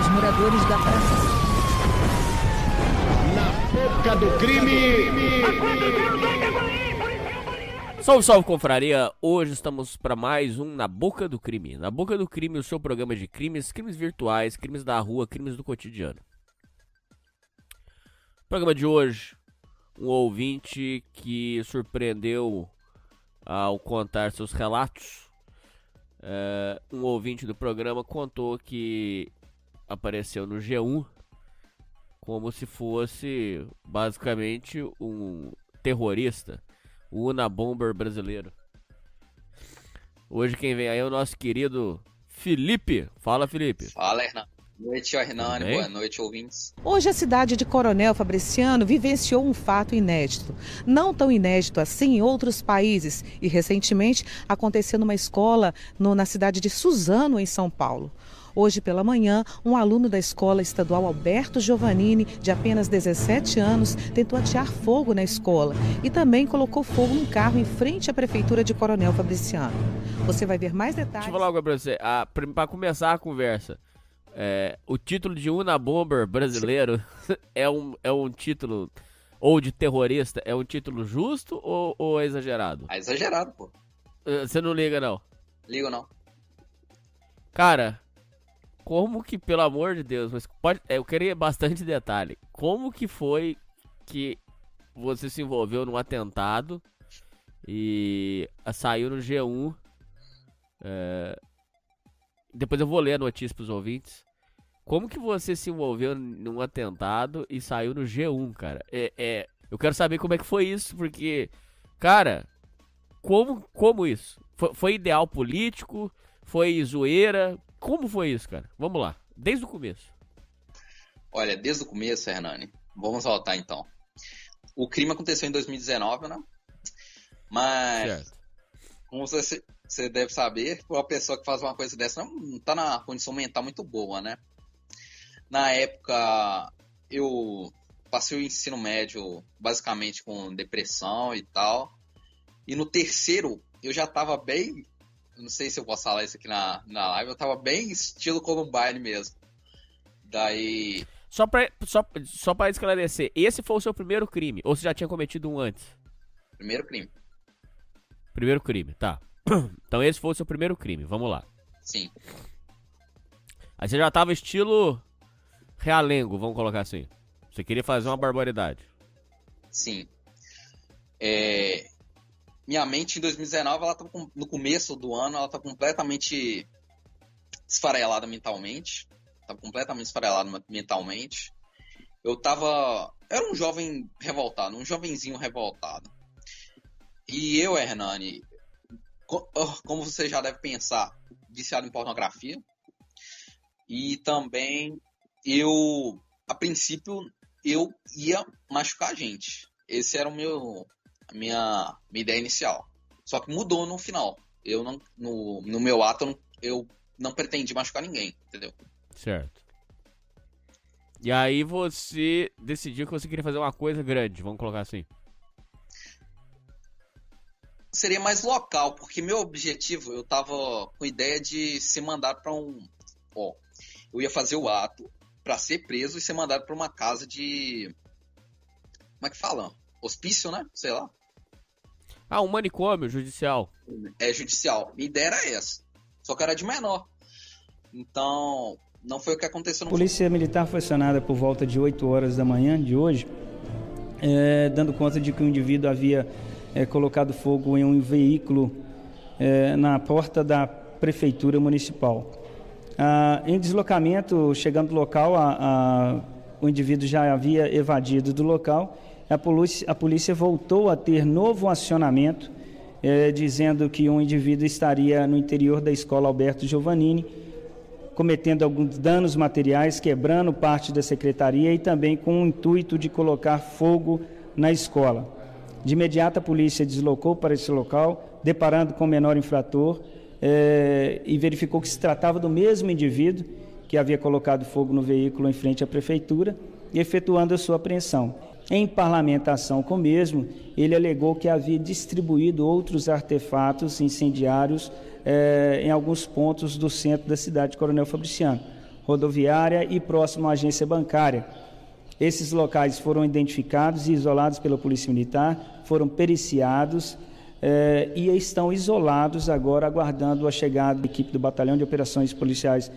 dos moradores da Praça. Na boca do crime! Salve, salve, confraria! Hoje estamos para mais um Na Boca do Crime. Na Boca do Crime, o seu programa de crimes, crimes virtuais, crimes da rua, crimes do cotidiano. Programa de hoje, um ouvinte que surpreendeu ao contar seus relatos. É, um ouvinte do programa contou que apareceu no G1 como se fosse basicamente um terrorista, o Unabomber brasileiro. Hoje quem vem aí é o nosso querido Felipe. Fala, Felipe. Fala, Hernan. Boa noite, Hernani. Boa noite, ouvintes. Hoje a cidade de Coronel Fabriciano vivenciou um fato inédito. Não tão inédito assim em outros países e recentemente aconteceu numa escola no, na cidade de Suzano, em São Paulo. Hoje pela manhã, um aluno da escola estadual Alberto Giovannini, de apenas 17 anos, tentou atear fogo na escola e também colocou fogo num carro em frente à prefeitura de Coronel Fabriciano. Você vai ver mais detalhes. Deixa eu falar algo pra você. Ah, para começar a conversa, é, o título de Unabomber brasileiro é um, é um título, ou de terrorista, é um título justo ou, ou é exagerado? É exagerado, pô. É, você não liga, não? Ligo, não. Cara, como que, pelo amor de Deus, mas pode, é, eu queria bastante detalhe. Como que foi que você se envolveu num atentado e saiu no G1 é, depois eu vou ler a notícia pros ouvintes. Como que você se envolveu num atentado e saiu no G1, cara? É, é, eu quero saber como é que foi isso, porque, cara, como, como isso? Foi, foi ideal político? Foi zoeira? Como foi isso, cara? Vamos lá, desde o começo. Olha, desde o começo, Hernani, vamos voltar então. O crime aconteceu em 2019, né? Mas, certo. como você, você deve saber, uma pessoa que faz uma coisa dessa não está na condição mental muito boa, né? Na época, eu passei o ensino médio basicamente com depressão e tal. E no terceiro, eu já estava bem. Não sei se eu posso falar isso aqui na, na live, eu estava bem estilo Columbine mesmo. Daí. Só pra, só, só pra esclarecer, esse foi o seu primeiro crime? Ou você já tinha cometido um antes? Primeiro crime. Primeiro crime, tá. Então esse foi o seu primeiro crime, vamos lá. Sim. Aí você já tava estilo realengo, vamos colocar assim. Você queria fazer uma barbaridade. Sim. É... Minha mente em 2019, ela tá no começo do ano, ela tá completamente esfarelada mentalmente. Tava completamente esfarelada mentalmente. Eu tava. Era um jovem revoltado, um jovenzinho revoltado. E eu, Hernani, como você já deve pensar, viciado em pornografia. E também eu, a princípio, eu ia machucar a gente. Esse era o meu, minha, minha ideia inicial. Só que mudou no final. Eu não, no, no meu ato, eu não, eu não pretendi machucar ninguém, entendeu? Certo. E aí você decidiu que você queria fazer uma coisa grande, vamos colocar assim seria mais local, porque meu objetivo, eu tava com ideia de ser mandado para um. Ó, eu ia fazer o ato para ser preso e ser mandado para uma casa de. Como é que fala? Hospício, né? Sei lá. Ah, um manicômio judicial. É, judicial. Minha ideia era essa. Só que era de menor. Então, não foi o que aconteceu no Polícia Militar foi acionada por volta de 8 horas da manhã de hoje, é, dando conta de que o indivíduo havia é, colocado fogo em um veículo é, na porta da prefeitura municipal. Ah, em deslocamento, chegando no local, a, a, o indivíduo já havia evadido do local. A polícia, a polícia voltou a ter novo acionamento, é, dizendo que um indivíduo estaria no interior da escola Alberto Giovannini, cometendo alguns danos materiais, quebrando parte da secretaria e também com o intuito de colocar fogo na escola. De imediato, a polícia deslocou para esse local, deparando com o menor infrator, eh, e verificou que se tratava do mesmo indivíduo que havia colocado fogo no veículo em frente à prefeitura, e efetuando a sua apreensão. Em parlamentação com o mesmo, ele alegou que havia distribuído outros artefatos incendiários eh, em alguns pontos do centro da cidade de Coronel Fabriciano, rodoviária e próximo à agência bancária. Esses locais foram identificados e isolados pela Polícia Militar, foram periciados eh, e estão isolados agora, aguardando a chegada da equipe do Batalhão de Operações Policiais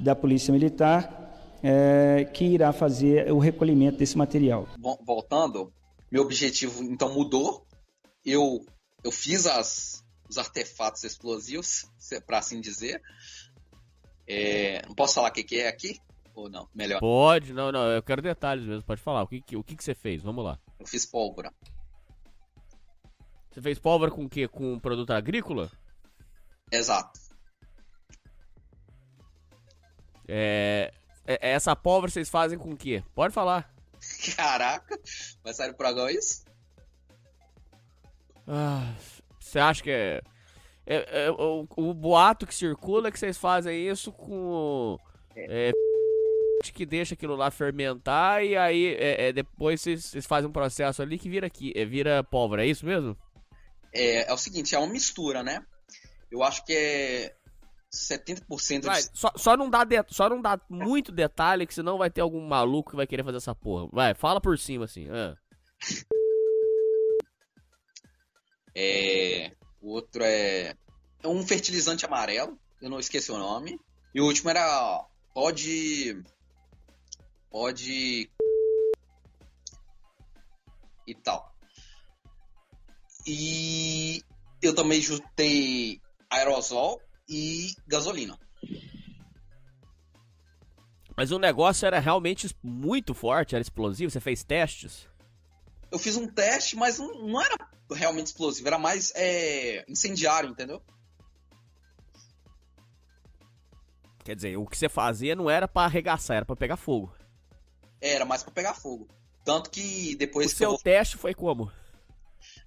da Polícia Militar, eh, que irá fazer o recolhimento desse material. Voltando, meu objetivo então mudou. Eu, eu fiz as, os artefatos explosivos, para assim dizer. É, não posso falar o que, que é aqui? Ou não? Melhor. Pode, não, não. Eu quero detalhes mesmo. Pode falar. O que, o que, que você fez? Vamos lá. Eu fiz pólvora. Você fez pólvora com o quê? Com produto agrícola? Exato. É, é, essa pólvora vocês fazem com o quê? Pode falar. Caraca, vai sair pro agora isso? Ah, você acha que é. é, é o, o, boato que circula é que vocês fazem isso com. É. que deixa aquilo lá fermentar e aí é, é, depois vocês, vocês, fazem um processo ali que vira aqui, é, vira pólvora, é isso mesmo? É, é o seguinte, é uma mistura, né? Eu acho que é 70% vai, de... só, só, não dá de, só não dá muito detalhe, que senão vai ter algum maluco que vai querer fazer essa porra. Vai, fala por cima, assim. Ah. É, o outro é, é um fertilizante amarelo, eu não esqueci o nome. E o último era pode pode e tal. E eu também juntei aerosol e gasolina. Mas o negócio era realmente muito forte, era explosivo? Você fez testes? Eu fiz um teste, mas não, não era realmente explosivo, era mais é, incendiário, entendeu? Quer dizer, o que você fazia não era para arregaçar, era para pegar fogo. Era mais para pegar fogo. Tanto que depois. O que seu eu... teste foi como?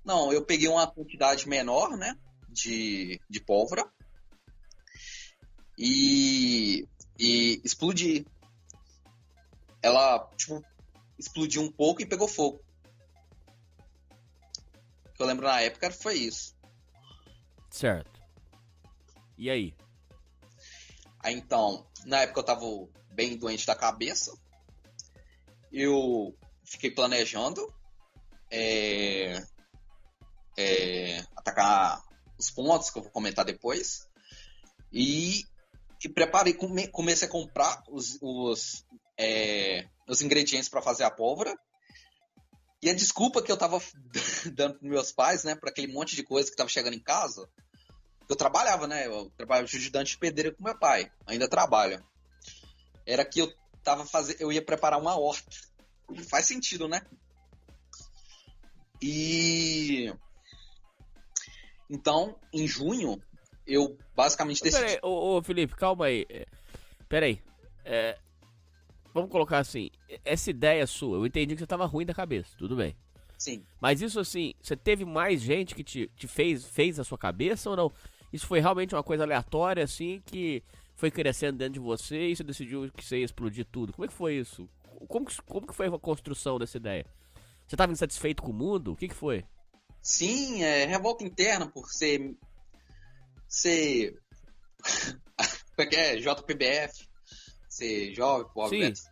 Não, eu peguei uma quantidade menor, né? De, de pólvora e, e explodir. Ela, tipo, explodiu um pouco e pegou fogo. O que eu lembro na época foi isso. Certo. E aí? Aí então, na época eu tava bem doente da cabeça. Eu fiquei planejando é, é, atacar os pontos que eu vou comentar depois. E e preparei, come, comecei a comprar os, os, é, os ingredientes para fazer a pólvora. E a desculpa que eu tava dando pros meus pais, né, para aquele monte de coisa que tava chegando em casa, eu trabalhava, né, eu trabalhava de ajudante de pedreiro com meu pai, ainda trabalho. Era que eu tava fazendo, eu ia preparar uma horta. Faz sentido, né? E então, em junho, eu basicamente decidi. Peraí, ô, ô, Felipe, calma aí. É, peraí. É, vamos colocar assim: essa ideia sua, eu entendi que você tava ruim da cabeça, tudo bem. Sim. Mas isso assim, você teve mais gente que te, te fez, fez a sua cabeça ou não? Isso foi realmente uma coisa aleatória, assim, que foi crescendo dentro de você e você decidiu que você ia explodir tudo. Como é que foi isso? Como que, como que foi a construção dessa ideia? Você estava insatisfeito com o mundo? O que, que foi? Sim, é revolta interna por ser ser. Como é que é? JPBF, ser jovem, pobre. Sim.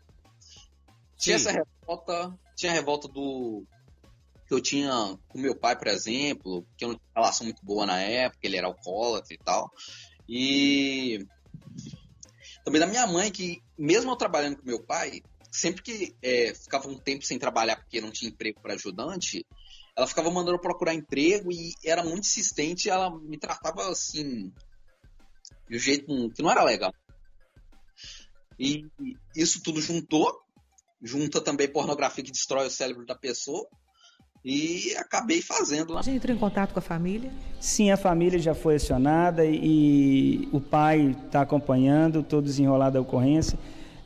Tinha Sim. essa revolta, tinha a revolta do. que eu tinha com meu pai, por exemplo, que eu não tinha uma relação muito boa na época, ele era alcoólatra e tal. E. Também da minha mãe, que mesmo eu trabalhando com meu pai, sempre que é, ficava um tempo sem trabalhar porque não tinha emprego para ajudante, ela ficava mandando eu procurar emprego e era muito insistente. ela me tratava assim, de um jeito que não era legal. E isso tudo juntou, junta também pornografia que destrói o cérebro da pessoa. E acabei fazendo lá. Já entrou em contato com a família? Sim, a família já foi acionada e, e o pai está acompanhando todo desenrolado da ocorrência.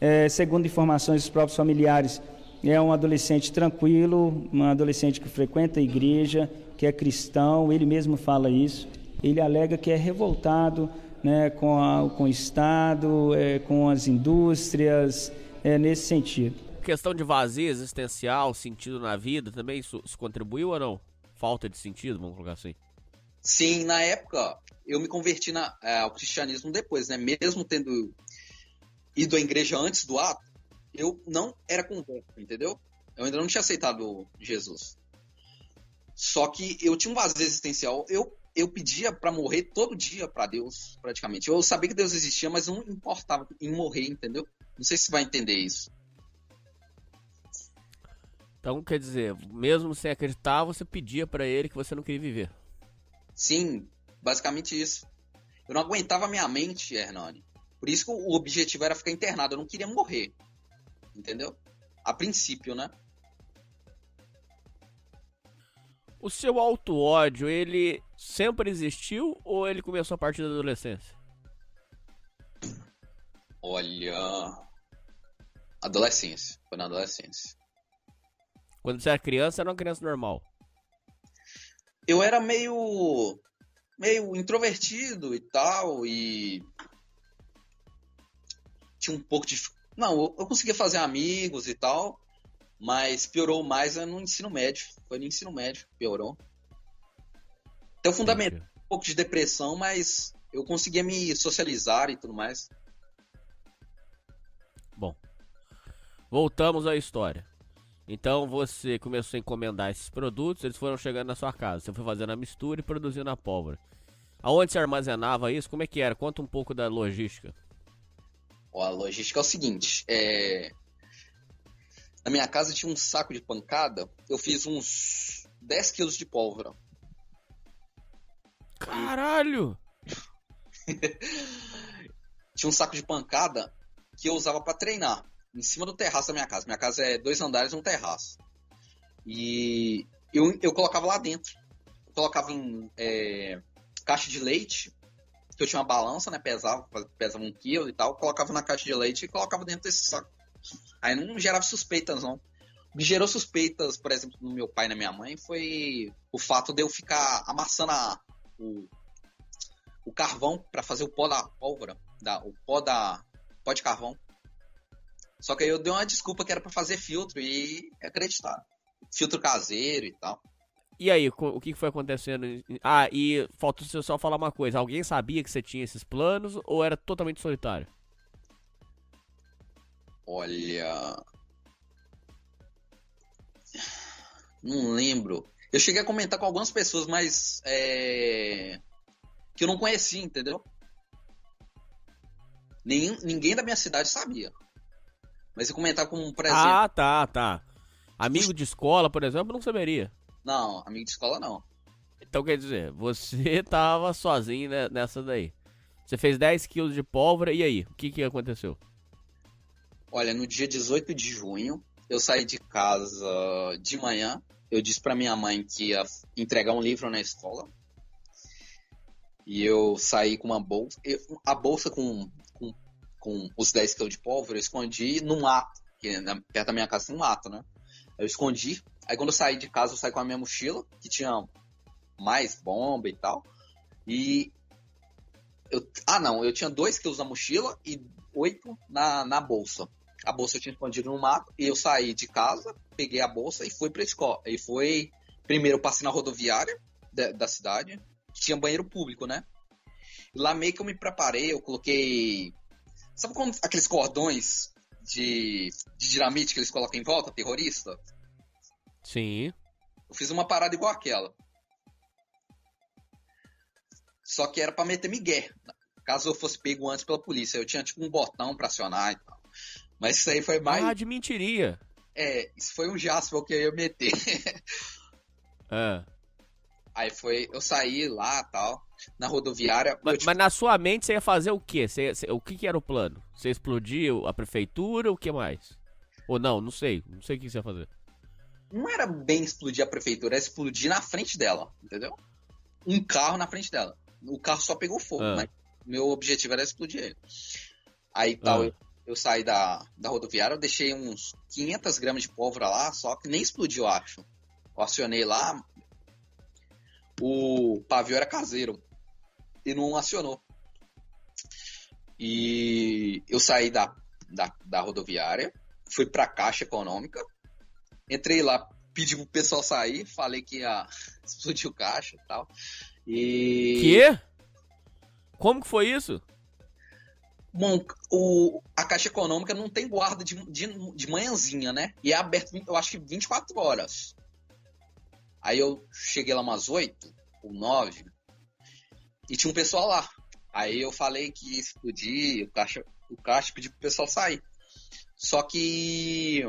É, segundo informações dos próprios familiares, é um adolescente tranquilo, um adolescente que frequenta a igreja, que é cristão, ele mesmo fala isso. Ele alega que é revoltado né, com, a, com o Estado, é, com as indústrias, é, nesse sentido. Questão de vazio existencial, sentido na vida, também isso, isso contribuiu ou não? Falta de sentido, vamos colocar assim. Sim, na época eu me converti na, é, ao cristianismo depois, né? Mesmo tendo ido à igreja antes do ato, eu não era converso, entendeu? Eu ainda não tinha aceitado Jesus. Só que eu tinha um vazio existencial. Eu, eu pedia para morrer todo dia para Deus, praticamente. Eu sabia que Deus existia, mas não importava em morrer, entendeu? Não sei se vai entender isso. Então, quer dizer, mesmo sem acreditar, você pedia para ele que você não queria viver. Sim, basicamente isso. Eu não aguentava minha mente, Hernani. Por isso que o objetivo era ficar internado. Eu não queria morrer. Entendeu? A princípio, né? O seu auto-ódio, ele sempre existiu ou ele começou a partir da adolescência? Olha. Adolescência. Foi na adolescência. Quando você era criança, era uma criança normal. Eu era meio. meio introvertido e tal, e. Tinha um pouco de. Não, eu conseguia fazer amigos e tal, mas piorou mais no ensino médio. Foi no ensino médio que piorou. Até o fundamento, um pouco de depressão, mas eu conseguia me socializar e tudo mais. Bom, voltamos à história. Então você começou a encomendar esses produtos, eles foram chegando na sua casa. Você foi fazendo a mistura e produzindo a pólvora. Aonde você armazenava isso? Como é que era? Conta um pouco da logística. Ó, a logística é o seguinte: é... na minha casa tinha um saco de pancada. Eu fiz uns 10 quilos de pólvora. Caralho! tinha um saco de pancada que eu usava para treinar em cima do terraço da minha casa. Minha casa é dois andares e um terraço. E eu, eu colocava lá dentro. Eu colocava em é, caixa de leite, que eu tinha uma balança, né? Pesava, pesava um quilo e tal. Colocava na caixa de leite e colocava dentro desse saco. Aí não gerava suspeitas, não. O que gerou suspeitas, por exemplo, no meu pai e na minha mãe foi o fato de eu ficar amassando a, o, o carvão para fazer o pó da pólvora, da, o pó da pó de carvão. Só que aí eu dei uma desculpa que era para fazer filtro e acreditar. Filtro caseiro e tal. E aí, o que foi acontecendo? Ah, e falta você só falar uma coisa. Alguém sabia que você tinha esses planos ou era totalmente solitário? Olha. Não lembro. Eu cheguei a comentar com algumas pessoas, mas. É... Que eu não conhecia, entendeu? Nem, ninguém da minha cidade sabia. Mas eu comentar com, por exemplo. Ah, tá, tá. Amigo de escola, por exemplo, não saberia. Não, amigo de escola não. Então quer dizer, você tava sozinho nessa daí. Você fez 10 quilos de pólvora, e aí? O que, que aconteceu? Olha, no dia 18 de junho, eu saí de casa de manhã. Eu disse para minha mãe que ia entregar um livro na escola. E eu saí com uma bolsa. a bolsa com com os 10 quilos de pólvora, eu escondi no mato, que perto da minha casa tem um mato, né? Eu escondi. Aí quando eu saí de casa, eu saí com a minha mochila, que tinha mais bomba e tal. E. Eu, ah, não, eu tinha 2 quilos na mochila e 8 na, na bolsa. A bolsa eu tinha escondido no mato. E eu saí de casa, peguei a bolsa e fui pra escola. E foi. Primeiro eu passei na rodoviária da, da cidade, que tinha banheiro público, né? Lá meio que eu me preparei, eu coloquei Sabe como aqueles cordões de, de dinamite que eles colocam em volta, terrorista? Sim. Eu fiz uma parada igual aquela. Só que era para meter migué. Caso eu fosse pego antes pela polícia. Eu tinha tipo um botão pra acionar e tal. Mas isso aí foi mais. Ah, de mentiria. É, isso foi um Jasper que eu ia meter. é. Aí foi. Eu saí lá tal na rodoviária. Mas, mas, na sua mente você ia fazer o quê? Você, você, o que, que, era o plano? Você explodiu a prefeitura, o que mais? Ou não, não sei. Não sei o que você ia fazer. Não era bem explodir a prefeitura, era explodir na frente dela, entendeu? Um carro na frente dela. O carro só pegou fogo, ah. mas meu objetivo era explodir ele. Aí tal, ah. eu, eu, saí da, da rodoviária, eu deixei uns 500 gramas de pólvora lá, só que nem explodiu, acho. Eu acionei lá, o pavio era caseiro e não acionou. E eu saí da, da, da rodoviária, fui para a Caixa Econômica, entrei lá, pedi pro pessoal sair, falei que ia explodir o caixa e tal. E. Que? Como que foi isso? Bom, o, a Caixa Econômica não tem guarda de, de, de manhãzinha, né? E é aberto, eu acho que 24 horas. Aí eu cheguei lá umas 8 ou 9 e tinha um pessoal lá. Aí eu falei que ia explodir, o caixa, o caixa pediu pro pessoal sair. Só que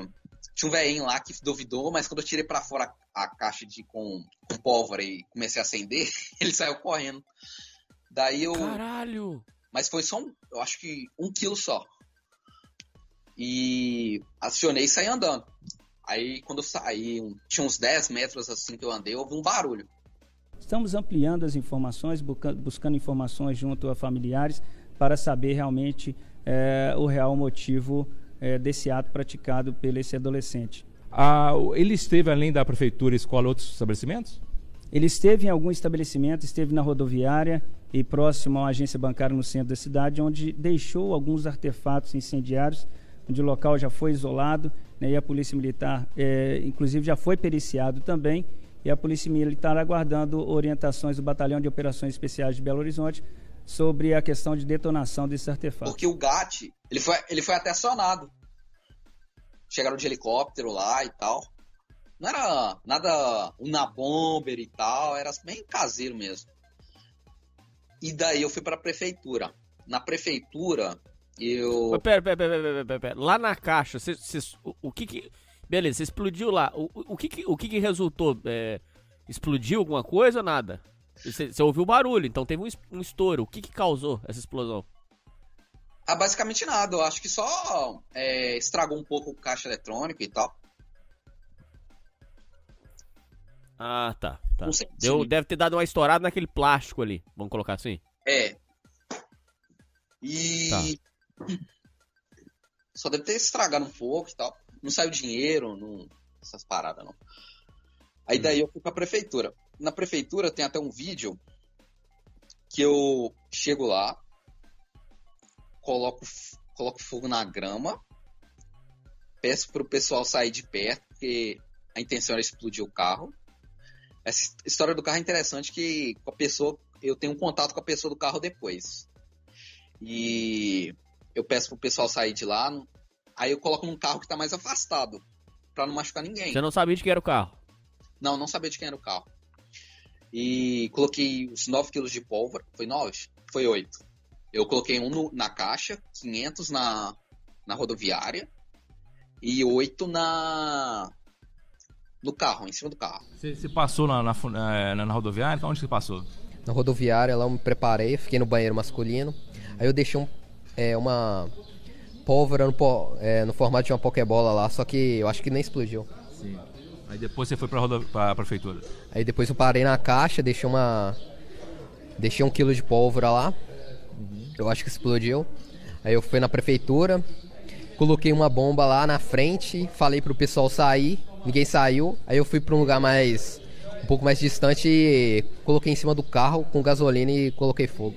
tinha um velhinho lá que duvidou, mas quando eu tirei para fora a, caixa de com, com pólvora e comecei a acender, ele saiu correndo. Daí eu. Caralho! Mas foi só um, eu acho que um quilo só. E acionei e saí andando. Aí quando eu saí, tinha uns 10 metros assim que eu andei, houve um barulho. Estamos ampliando as informações, buscando informações junto a familiares para saber realmente é, o real motivo é, desse ato praticado pelo esse adolescente. Ah, ele esteve além da prefeitura, escola, outros estabelecimentos? Ele esteve em algum estabelecimento, esteve na rodoviária e próximo a uma agência bancária no centro da cidade, onde deixou alguns artefatos incendiários, onde o local já foi isolado né, e a Polícia Militar, é, inclusive, já foi periciado também, e a Polícia Militar aguardando orientações do Batalhão de Operações Especiais de Belo Horizonte sobre a questão de detonação desses artefatos. Porque o GAT, ele foi, ele foi até acionado. Chegaram de helicóptero lá e tal. Não era nada uma bomber e tal, era bem caseiro mesmo. E daí eu fui para a prefeitura. Na prefeitura, eu. Pera, pera, pera, pera, pera, pera. Lá na caixa, cê, cê, o, o, que que. Beleza, você explodiu lá. O, o, que, que, o que, que resultou? É, explodiu alguma coisa ou nada? Você ouviu o barulho, então teve um, um estouro. O que, que causou essa explosão? Ah, basicamente nada. Eu acho que só é, estragou um pouco o caixa eletrônico e tal. Ah, tá. tá. Deu, deve ter dado uma estourada naquele plástico ali. Vamos colocar assim? É. E. Tá. Só deve ter estragado um pouco e tal. Não saiu dinheiro, não... essas paradas não. Aí daí eu fui pra prefeitura. Na prefeitura tem até um vídeo que eu chego lá, coloco, coloco fogo na grama, peço pro pessoal sair de perto, porque a intenção era explodir o carro. Essa história do carro é interessante que com a pessoa, eu tenho um contato com a pessoa do carro depois. E eu peço pro pessoal sair de lá, aí eu coloco num carro que tá mais afastado, para não machucar ninguém. Você não sabia de quem era o carro? Não, não sabia de quem era o carro. E coloquei os 9 quilos de pólvora. Foi 9? Foi 8. Eu coloquei um no, na caixa, 500 na, na rodoviária e 8 na, no carro, em cima do carro. Você, passou na, na, eh, na, na rodoviária? Então onde você passou? Na rodoviária, lá eu me preparei, fiquei no banheiro masculino. Aí eu deixei um, é, uma pólvora no, é, no, formato de uma pokebola lá, só que eu acho que nem explodiu. Aí depois você foi pra, rodo... pra prefeitura? Aí depois eu parei na caixa, deixei uma. Deixei um quilo de pólvora lá. Uhum. Eu acho que explodiu. Aí eu fui na prefeitura, coloquei uma bomba lá na frente, falei pro pessoal sair ninguém saiu. Aí eu fui para um lugar mais um pouco mais distante, coloquei em cima do carro com gasolina e coloquei fogo.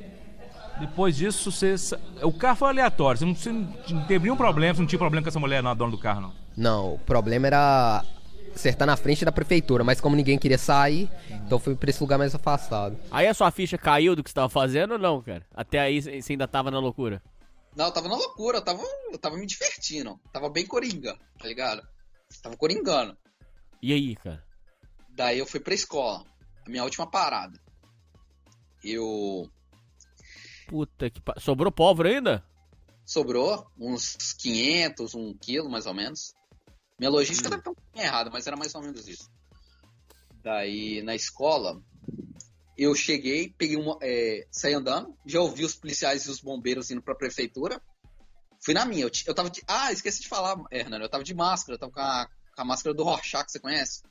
Depois disso, você... o carro foi aleatório. Você não, você não teve nenhum problema, você não tinha problema com essa mulher, não, a dona do carro, não? Não, o problema era acertar na frente da prefeitura, mas como ninguém queria sair, então fui pra esse lugar mais afastado. Aí a sua ficha caiu do que você tava fazendo ou não, cara? Até aí você ainda tava na loucura? Não, eu tava na loucura, eu tava, eu tava me divertindo. Tava bem coringa, tá ligado? Tava coringando. E aí, cara? Daí eu fui pra escola. A minha última parada. Eu. Puta que. Sobrou pólvora ainda? Sobrou. Uns 500, um quilo mais ou menos. Minha logística hum. deve estar um pouquinho errada, mas era mais ou menos isso. Daí na escola, eu cheguei, peguei uma. É, saí andando, já ouvi os policiais e os bombeiros indo pra prefeitura. Fui na minha. Eu, eu tava de. Ah, esqueci de falar, Hernando. Eu tava de máscara, eu tava com a, com a máscara do Rorschach, você conhece?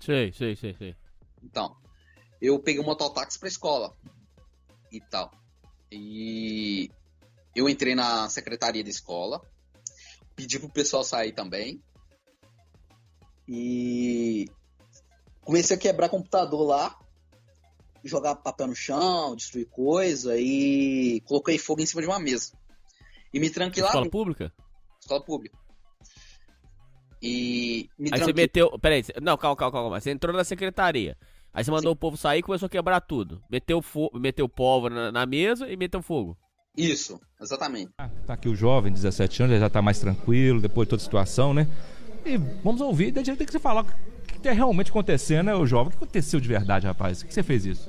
Sei, sei, sei, sei. Então, eu peguei um mototáxi pra escola e tal. E eu entrei na secretaria da escola, pedi pro pessoal sair também. E comecei a quebrar computador lá, jogar papel no chão, destruir coisa e coloquei fogo em cima de uma mesa. E me tranquei lá. Escola pública? Escola pública. E me Aí tranquei... você meteu. Peraí, não, calma, calma, calma. Você entrou na secretaria. Aí você mandou Sim. o povo sair e começou a quebrar tudo. Meteu, fo... meteu pólvora na, na, mesa e meteu fogo. Isso, exatamente. Ah, tá aqui o jovem, 17 anos, ele já tá mais tranquilo, depois de toda a situação, né? E vamos ouvir, daí tem que você falar o que tá realmente acontecendo, né, o jovem? O que aconteceu de verdade, rapaz? Por que você fez isso?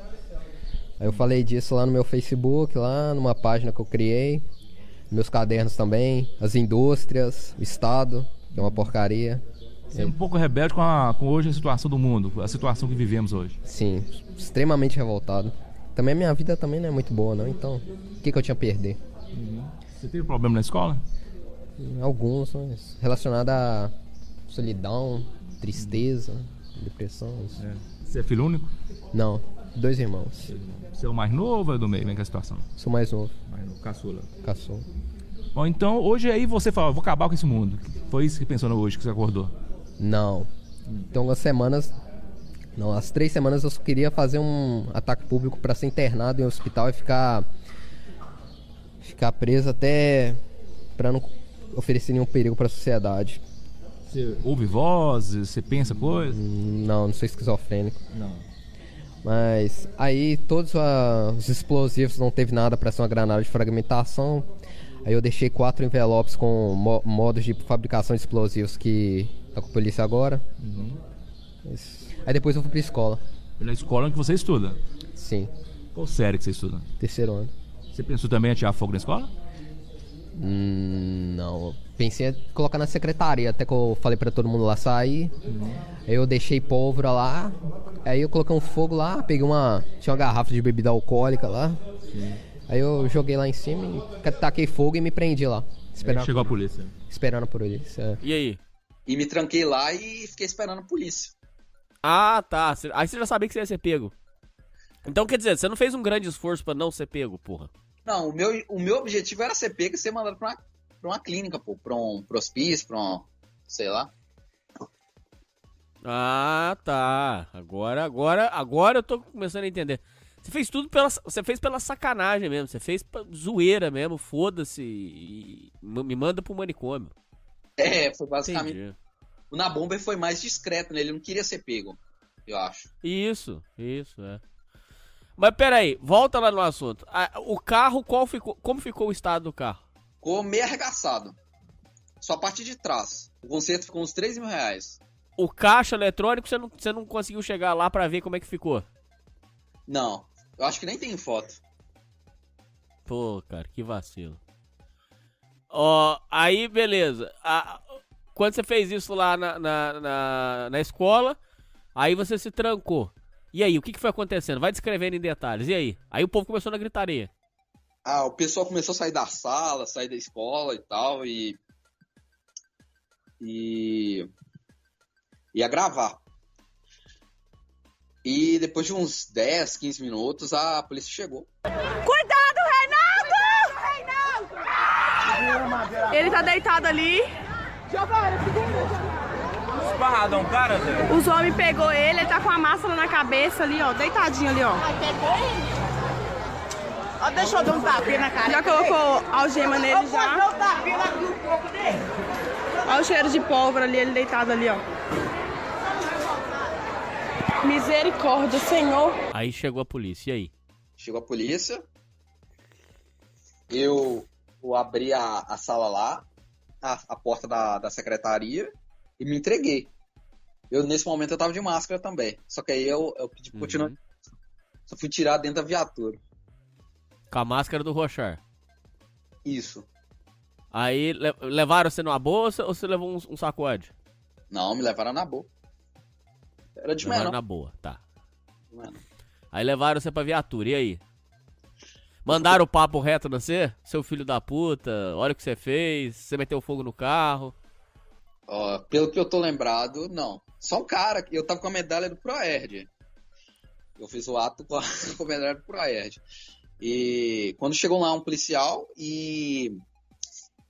Aí eu falei disso lá no meu Facebook, lá numa página que eu criei. Meus cadernos também, as indústrias, o Estado, que é uma porcaria. Você é um pouco rebelde com, a, com hoje a situação do mundo, a situação que vivemos hoje. Sim, extremamente revoltado. Também a minha vida também não é muito boa, não. Então, o que, que eu tinha a perder? Você teve problema na escola? Alguns, mas relacionado a solidão, tristeza, depressão. É. Você é filho único? Não, dois irmãos. Você é o mais novo ou é do meio? Que é a situação? Sou mais novo, Mais novo, caçula. caçou. Bom, então hoje aí você falou, vou acabar com esse mundo. Foi isso que pensou hoje que você acordou? Não. Então, algumas semanas. Não, as três semanas eu só queria fazer um ataque público para ser internado em um hospital e ficar. Ficar preso até. para não oferecer nenhum perigo para a sociedade. Você ouve vozes, você pensa coisas? Não, não sou esquizofrênico. Não. Mas aí todos ah, os explosivos não teve nada para ser uma granada de fragmentação. Aí eu deixei quatro envelopes com mo- modos de fabricação de explosivos que tá com a polícia agora. Isso. Aí depois eu fui pra escola. Na escola que você estuda. Sim, Qual série que você estuda? terceiro ano. Você pensou também em atirar fogo na escola? Hum, não, pensei em colocar na secretaria, até que eu falei pra todo mundo lá sair. Aí eu deixei pólvora lá, aí eu coloquei um fogo lá, peguei uma. Tinha uma garrafa de bebida alcoólica lá. Aí eu joguei lá em cima e taquei fogo e me prendi lá. Aí Esperando, chegou a polícia. esperando por eles. é. E aí? E me tranquei lá e fiquei esperando a polícia. Ah, tá. Aí você já sabia que você ia ser pego. Então, quer dizer, você não fez um grande esforço pra não ser pego, porra. Não, o meu, o meu objetivo era ser pego e ser mandado pra uma, pra uma clínica, pô. Pra um pro hospício, pra um. sei lá. Ah, tá. Agora, agora, agora eu tô começando a entender. Você fez tudo pela, você fez pela sacanagem mesmo. Você fez zoeira mesmo. Foda-se e me manda pro manicômio. É, foi basicamente. Entendi. O Nabomber foi mais discreto, né? Ele não queria ser pego, eu acho. Isso, isso, é. Mas peraí, volta lá no assunto. Ah, o carro, qual ficou, como ficou o estado do carro? Ficou meio arregaçado. Só a parte de trás. O conserto ficou uns 3 mil reais. O caixa eletrônico, você não, você não conseguiu chegar lá pra ver como é que ficou? Não, eu acho que nem tem foto. Pô, cara, que vacilo. Ó, aí, beleza. A- quando você fez isso lá na, na, na, na escola, aí você se trancou. E aí, o que, que foi acontecendo? Vai descrevendo em detalhes. E aí? Aí o povo começou na gritaria. Ah, o pessoal começou a sair da sala, sair da escola e tal, e. E. ia gravar. E depois de uns 10, 15 minutos, a polícia chegou. Cuidado, Reinaldo! Ele tá deitado ali. Esparradão, cara, Zé. Os homens pegou ele, ele tá com a máscara na cabeça ali, ó, deitadinho ali, ó. Ó, dar um tapinha na cara. Já colocou algema nele já. Não, tapinha na no corpo dele. Olha o cheiro de pólvora ali, ele deitado ali, ó. Misericórdia, Senhor. Aí chegou a polícia. E aí? Chegou a polícia. Eu, eu abri a, a sala lá, a, a porta da, da secretaria, e me entreguei. Eu, nesse momento, eu tava de máscara também. Só que aí eu, eu pedi pra continuar. Uhum. Só fui tirar dentro da viatura. Com a máscara do Rochar. Isso. Aí le- levaram você numa bolsa ou você levou um, um sacode? Não, me levaram na boa. Era de levaram menor. na boa, tá. Mano. Aí levaram você pra viatura. E aí? Mandaram o papo reto na você? Seu filho da puta, olha o que você fez, você meteu fogo no carro. Ó, pelo que eu tô lembrado, não. Só um cara, eu tava com a medalha do Proerd. Eu fiz o ato com a, com a medalha do Proerd. E quando chegou lá um policial e,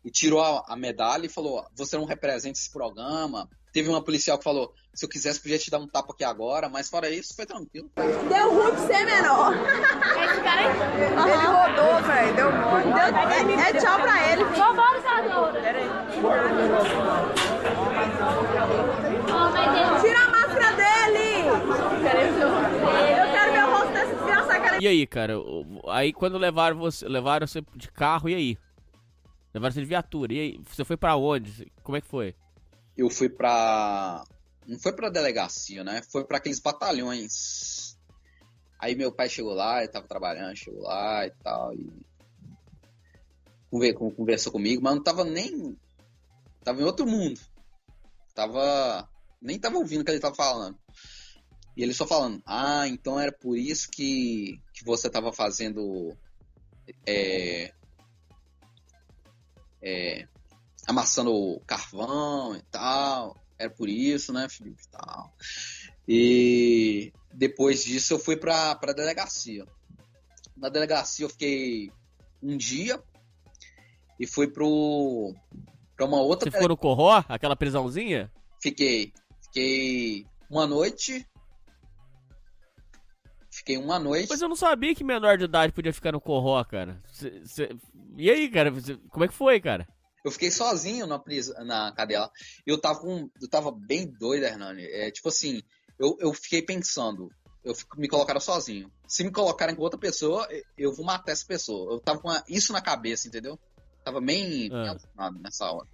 e tirou a, a medalha e falou: Você não representa esse programa. Teve uma policial que falou: Se eu quisesse, podia te dar um tapa aqui agora, mas fora isso, foi tranquilo. Deu ruim de ser menor. Esse cara aí? Ele rodou, velho. Deu mole. Deu... É, é tchau pra ele. Vambora, Isadora. Tira a máscara dele. Eu quero ver o rosto desse desgraçado. E aí, cara? Aí quando levaram você, levaram você de carro, e aí? Levaram você de viatura, e aí? Você foi pra onde? Como é que foi? Eu fui pra. Não foi pra delegacia, né? Foi pra aqueles batalhões. Aí meu pai chegou lá, ele tava trabalhando, chegou lá e tal. E... conver- con- Conversou comigo, mas não tava nem. Tava em outro mundo. Tava. Nem tava ouvindo o que ele tava falando. E ele só falando, ah, então era por isso que, que você tava fazendo. É, é, amassando o carvão e tal. Era por isso, né, Felipe? E tal. E depois disso eu fui pra, pra delegacia. Na delegacia eu fiquei um dia e fui pro. pra uma outra. Você ficou no Corró, aquela prisãozinha? Fiquei. Fiquei uma noite. Fiquei uma noite. Mas eu não sabia que menor de idade podia ficar no Corró, cara. Cê- cê- E aí, cara? Como é que foi, cara? Eu fiquei sozinho na, pris... na cadeia. E eu tava com. Eu tava bem doido, Hernani. É, tipo assim, eu, eu fiquei pensando. Eu fico- me colocaram sozinho. Se me colocarem com outra pessoa, eu- vou matar essa pessoa. Eu tava com a- isso na cabeça, entendeu? Tava bem Ah. alucinado nessa hora.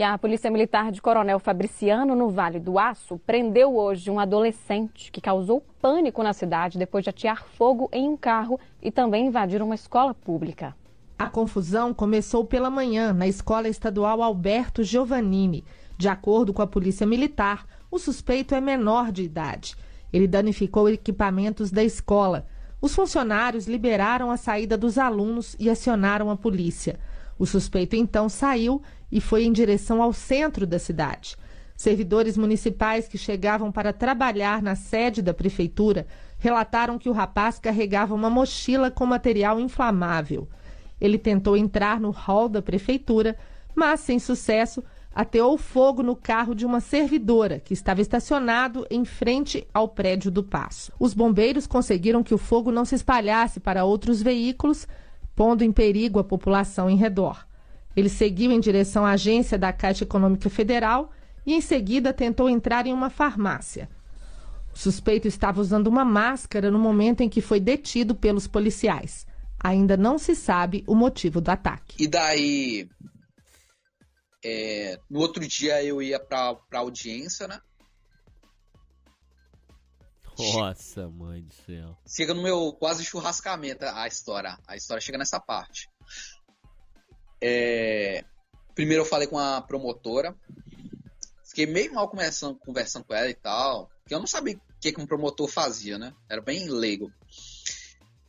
E a Polícia Militar de Coronel Fabriciano, no Vale do Aço, prendeu hoje um adolescente que causou pânico na cidade depois de atear fogo em um carro e também invadir uma escola pública. A confusão começou pela manhã na Escola Estadual Alberto Giovannini. De acordo com a Polícia Militar, o suspeito é menor de idade. Ele danificou equipamentos da escola. Os funcionários liberaram a saída dos alunos e acionaram a polícia. O suspeito então saiu e foi em direção ao centro da cidade. Servidores municipais que chegavam para trabalhar na sede da prefeitura relataram que o rapaz carregava uma mochila com material inflamável. Ele tentou entrar no hall da prefeitura, mas, sem sucesso, ateou fogo no carro de uma servidora que estava estacionado em frente ao prédio do Paço. Os bombeiros conseguiram que o fogo não se espalhasse para outros veículos, pondo em perigo a população em redor. Ele seguiu em direção à agência da Caixa Econômica Federal e, em seguida, tentou entrar em uma farmácia. O suspeito estava usando uma máscara no momento em que foi detido pelos policiais. Ainda não se sabe o motivo do ataque. E daí. é, no outro dia eu ia pra, pra audiência, né? Nossa, mãe do céu. Chega no meu quase churrascamento a história. A história chega nessa parte. É, primeiro eu falei com a promotora. Fiquei meio mal conversando, conversando com ela e tal. Porque eu não sabia o que, que um promotor fazia, né? Era bem leigo.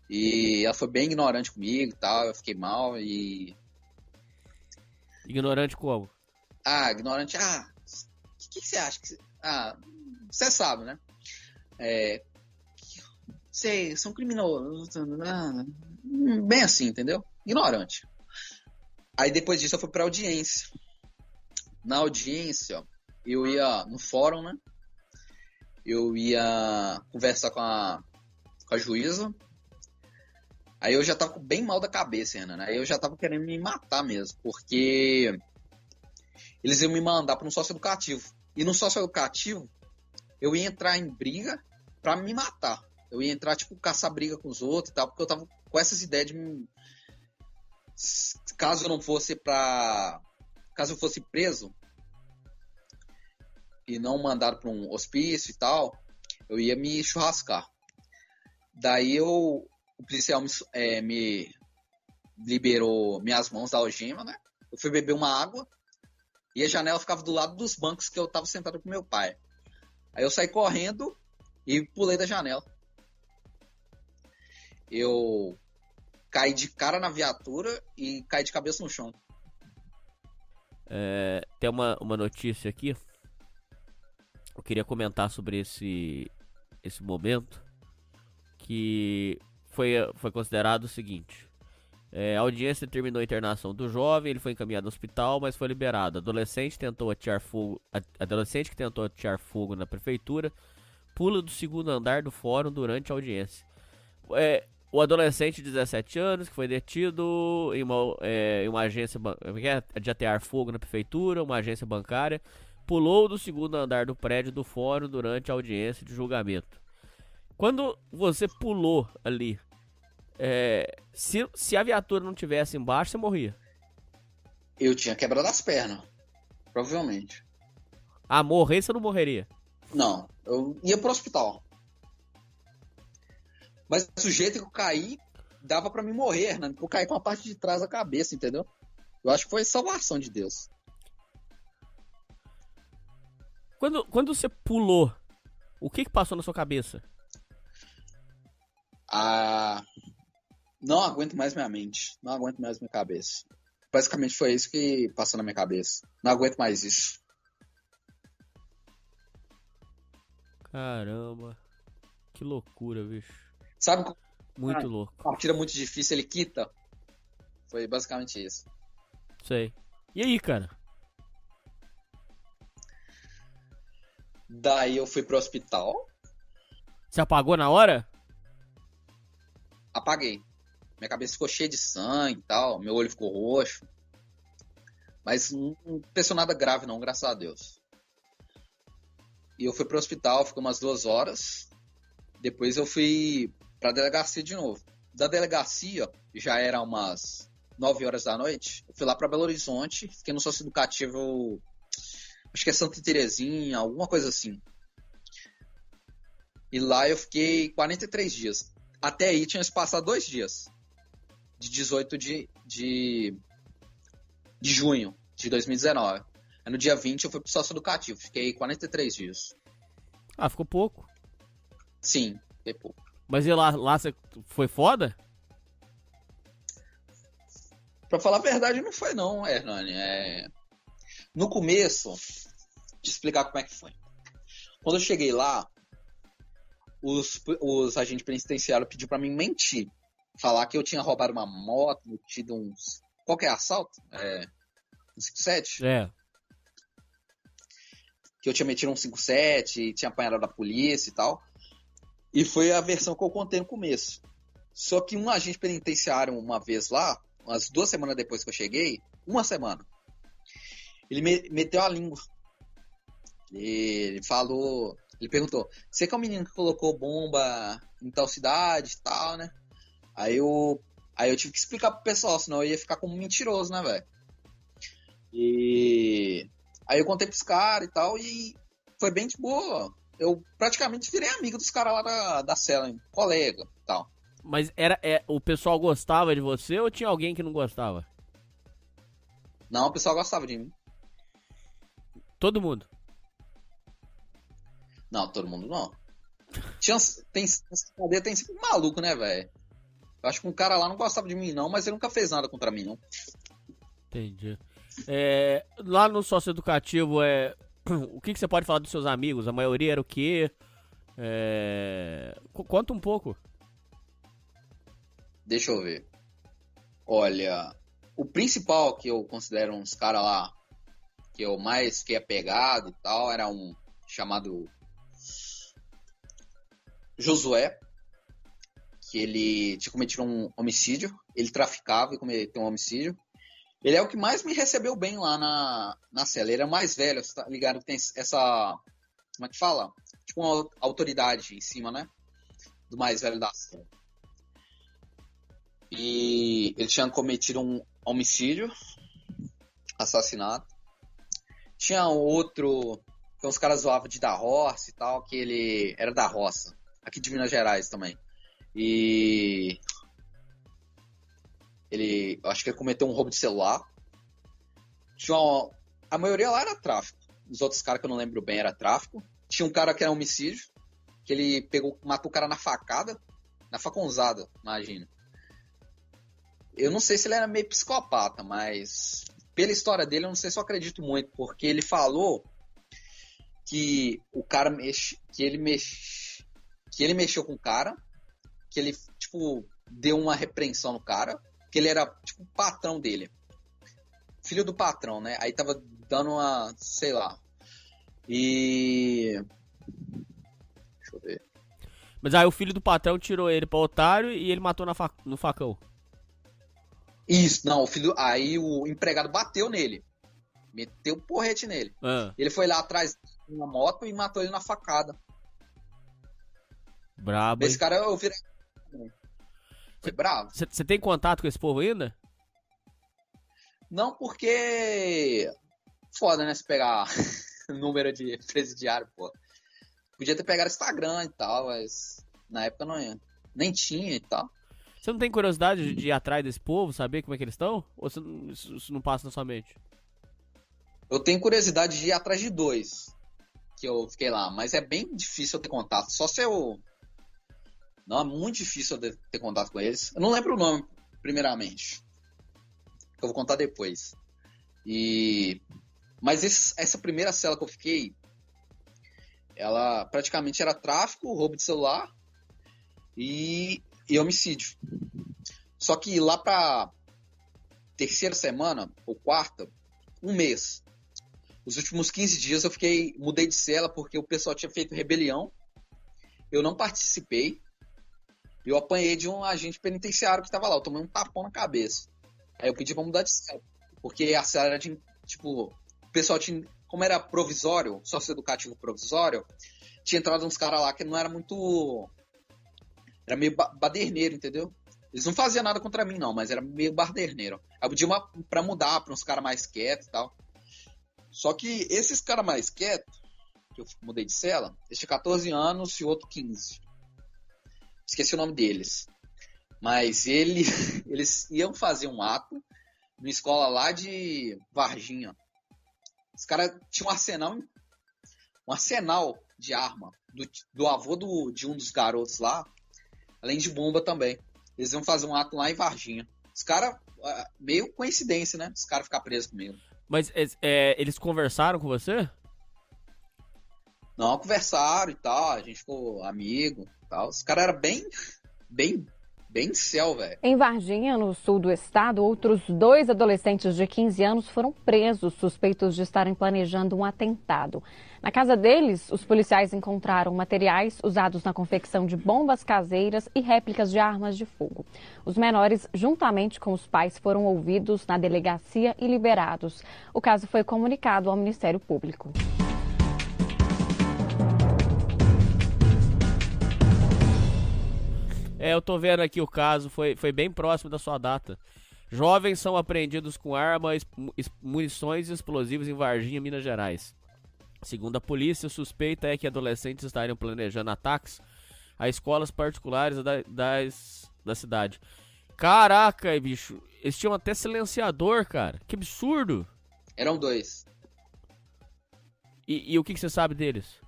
E ela foi bem ignorante comigo e tal. Eu fiquei mal e. Ignorante como? Ah, ignorante. Ah, o que, que você acha? Que você... Ah, você sabe, né? É. Vocês são criminosos. Bem assim, entendeu? Ignorante. Aí depois disso eu fui pra audiência. Na audiência, eu ia no fórum, né? Eu ia conversar com a, com a juíza. Aí eu já tava bem mal da cabeça, Renan. né? Aí eu já tava querendo me matar mesmo, porque eles iam me mandar para um sócio educativo. E no sócio educativo, eu ia entrar em briga pra me matar. Eu ia entrar, tipo, caçar briga com os outros e tal, porque eu tava com essas ideias de. Caso eu não fosse pra. Caso eu fosse preso e não mandado pra um hospício e tal, eu ia me churrascar. Daí eu. O policial me, é, me liberou minhas mãos da algema, né? Eu fui beber uma água e a janela ficava do lado dos bancos que eu tava sentado com meu pai. Aí eu saí correndo e pulei da janela. Eu caí de cara na viatura e caí de cabeça no chão. É, tem uma, uma notícia aqui. Eu queria comentar sobre esse, esse momento. Que foi, foi considerado o seguinte: é, a audiência determinou a internação do jovem, ele foi encaminhado ao hospital, mas foi liberado. Adolescente tentou atear fogo, adolescente que tentou atear fogo na prefeitura pula do segundo andar do fórum durante a audiência. É, o adolescente de 17 anos que foi detido em uma, é, em uma agência é é? de atear fogo na prefeitura, uma agência bancária, pulou do segundo andar do prédio do fórum durante a audiência de julgamento. Quando você pulou ali, é, se, se a viatura não tivesse embaixo, você morria. Eu tinha quebrado as pernas. Provavelmente. Ah, morrer você não morreria? Não, eu ia pro hospital. Mas do jeito que eu caí, dava para mim morrer, né? Eu caí com a parte de trás da cabeça, entendeu? Eu acho que foi salvação de Deus. Quando, quando você pulou, o que, que passou na sua cabeça? Ah, não aguento mais minha mente. Não aguento mais minha cabeça. Basicamente foi isso que passou na minha cabeça. Não aguento mais isso. Caramba. Que loucura, bicho. Sabe como Muito ah, louco. uma partida muito difícil ele quita? Foi basicamente isso. Sei. E aí, cara? Daí eu fui pro hospital, Você apagou na hora? apaguei. Minha cabeça ficou cheia de sangue e tal, meu olho ficou roxo. Mas não não aconteceu nada grave não, graças a Deus. E eu fui pro hospital, ficou umas duas horas. Depois eu fui pra delegacia de novo. Da delegacia, já era umas 9 horas da noite. Eu fui lá pra Belo Horizonte, fiquei no sócio educativo, acho que é Santa Terezinha, alguma coisa assim. E lá eu fiquei 43 dias. Até aí tinha se passado dois dias. De 18 de, de, de junho de 2019. Aí no dia 20 eu fui pro sócio educativo. Fiquei 43 dias. Ah, ficou pouco. Sim, fiquei pouco. Mas e lá, lá você foi foda? Pra falar a verdade, não foi não, Hernani. É... No começo, te explicar como é que foi. Quando eu cheguei lá, os, os agentes penitenciários pediram pra mim mentir. Falar que eu tinha roubado uma moto, tido uns... Qual que é assalto? É... Um 57? É. que eu tinha metido um 57, tinha apanhado da polícia e tal. E foi a versão que eu contei no começo. Só que um agente penitenciário, uma vez lá, umas duas semanas depois que eu cheguei, uma semana, ele me- meteu a língua. Ele falou, ele perguntou: Você que é o menino que colocou bomba em tal cidade e tal, né? Aí eu, aí eu tive que explicar pro pessoal, senão eu ia ficar como mentiroso, né, velho? E aí eu contei pros caras e tal, e foi bem de boa. Eu praticamente virei amigo dos caras lá da, da cela, hein? colega e tal. Mas era, é, o pessoal gostava de você ou tinha alguém que não gostava? Não, o pessoal gostava de mim. Todo mundo. Não, todo mundo não. Tinha, tem, cadeia tem sempre um maluco, né, velho? Eu acho que um cara lá não gostava de mim, não, mas ele nunca fez nada contra mim, não. Entendi. É, lá no sócio educativo, é, o que, que você pode falar dos seus amigos? A maioria era o quê? É, co- conta um pouco. Deixa eu ver. Olha, o principal que eu considero uns caras lá, que eu mais fiquei apegado e tal, era um chamado Josué, que ele tinha cometido um homicídio, ele traficava e cometeu um homicídio. Ele é o que mais me recebeu bem lá na, na cela. Ele é o mais velho, tá ligado? Tem essa. Como é que fala? Tipo uma autoridade em cima, né? Do mais velho da cela. E ele tinha cometido um homicídio, assassinato. Tinha outro que uns caras zoavam de da roça e tal, que ele era da roça, aqui de Minas Gerais também. E ele, acho que ele cometeu um roubo de celular. Tinha uma- a maioria lá era tráfico. Os outros caras que eu não lembro bem era tráfico. Tinha um cara que era homicídio, que ele pegou, matou o cara na facada, na faconzada, imagina. Eu não sei se ele era meio psicopata, mas pela história dele eu não sei se eu acredito muito, porque ele falou que o cara mexe, que ele mexe, que ele mexeu com o cara, que ele tipo deu uma repreensão no cara, que ele era tipo o patrão dele. Filho do patrão, né? Aí tava dando uma, sei lá. E Deixa eu ver. Mas aí o filho do patrão tirou ele pra otário e ele matou na fa- no facão. Isso, não, o filho, aí o empregado bateu nele. Meteu um porrete nele. Ah, Ele foi lá atrás de uma moto e matou ele na facada. brabo. Esse cara eu virei. Foi bravo. Você tem contato com esse povo ainda? Não porque. Foda, né? Se pegar número de presidiário, pô. Podia ter pegado Instagram e tal, mas na época não ia. Nem tinha e tal. Você não tem curiosidade de- ir atrás desse povo, saber como é que eles estão? Ou você não- isso não passa na sua mente? Eu tenho curiosidade de ir atrás de dois que eu fiquei lá, mas é bem difícil eu ter contato. Só se eu. Não, é muito difícil eu ter contato com eles. Eu não lembro o nome, primeiramente. Eu vou contar depois. E. Mas esse- essa primeira cela que eu fiquei, ela praticamente era tráfico, roubo de celular e, e homicídio. Só que lá pra terceira semana, ou quarta, um mês. Os últimos 15 dias eu fiquei, mudei de cela porque o pessoal tinha feito rebelião. Eu não participei. Eu apanhei de um agente penitenciário que estava lá. Eu tomei um tapão na cabeça. Aí eu pedi pra mudar de cela. Porque a cela era de, tipo, o pessoal tinha, como era provisório, socioeducativo provisório, tinha entrado uns caras lá que não era muito, era meio ba- baderneiro, entendeu? Eles não faziam nada contra mim, não, mas era meio baderneiro. Aí eu pedi uma, pra mudar pra uns caras mais quietos e tal. Só que esses caras mais quietos, que eu mudei de cela, eles tinham 14 anos e outro 15. Esqueci o nome deles. Mas ele, eles iam fazer um ato numa escola lá de Varginha. Os caras tinham um arsenal, um arsenal de arma do, do avô do, de um dos garotos lá, além de bomba também. Eles iam fazer um ato lá em Varginha. Os caras, ah, meio coincidência, né? Os caras ficar presos comigo. Mas é, é, eles conversaram com você? Não, conversaram e tal, a gente ficou amigo tal. Os caras eram bem, bem, bem céu, velho. Em Varginha, no sul do estado, outros dois adolescentes de 15 anos foram presos, suspeitos de estarem planejando um atentado. Na casa deles, os policiais encontraram materiais usados na confecção de bombas caseiras e réplicas de armas de fogo. Os menores, juntamente com os pais, foram ouvidos na delegacia e liberados. O caso foi comunicado ao Ministério Público. É, eu tô vendo aqui o caso, foi, foi bem próximo da sua data. Jovens são apreendidos com armas, mu- es- munições e explosivos em Varginha, Minas Gerais. Segundo a polícia, o suspeita é que adolescentes estariam planejando ataques a escolas particulares da, das, da cidade. Caraca, bicho, eles tinham até silenciador, cara. Que absurdo. Eram dois. E, e o que, que você sabe deles?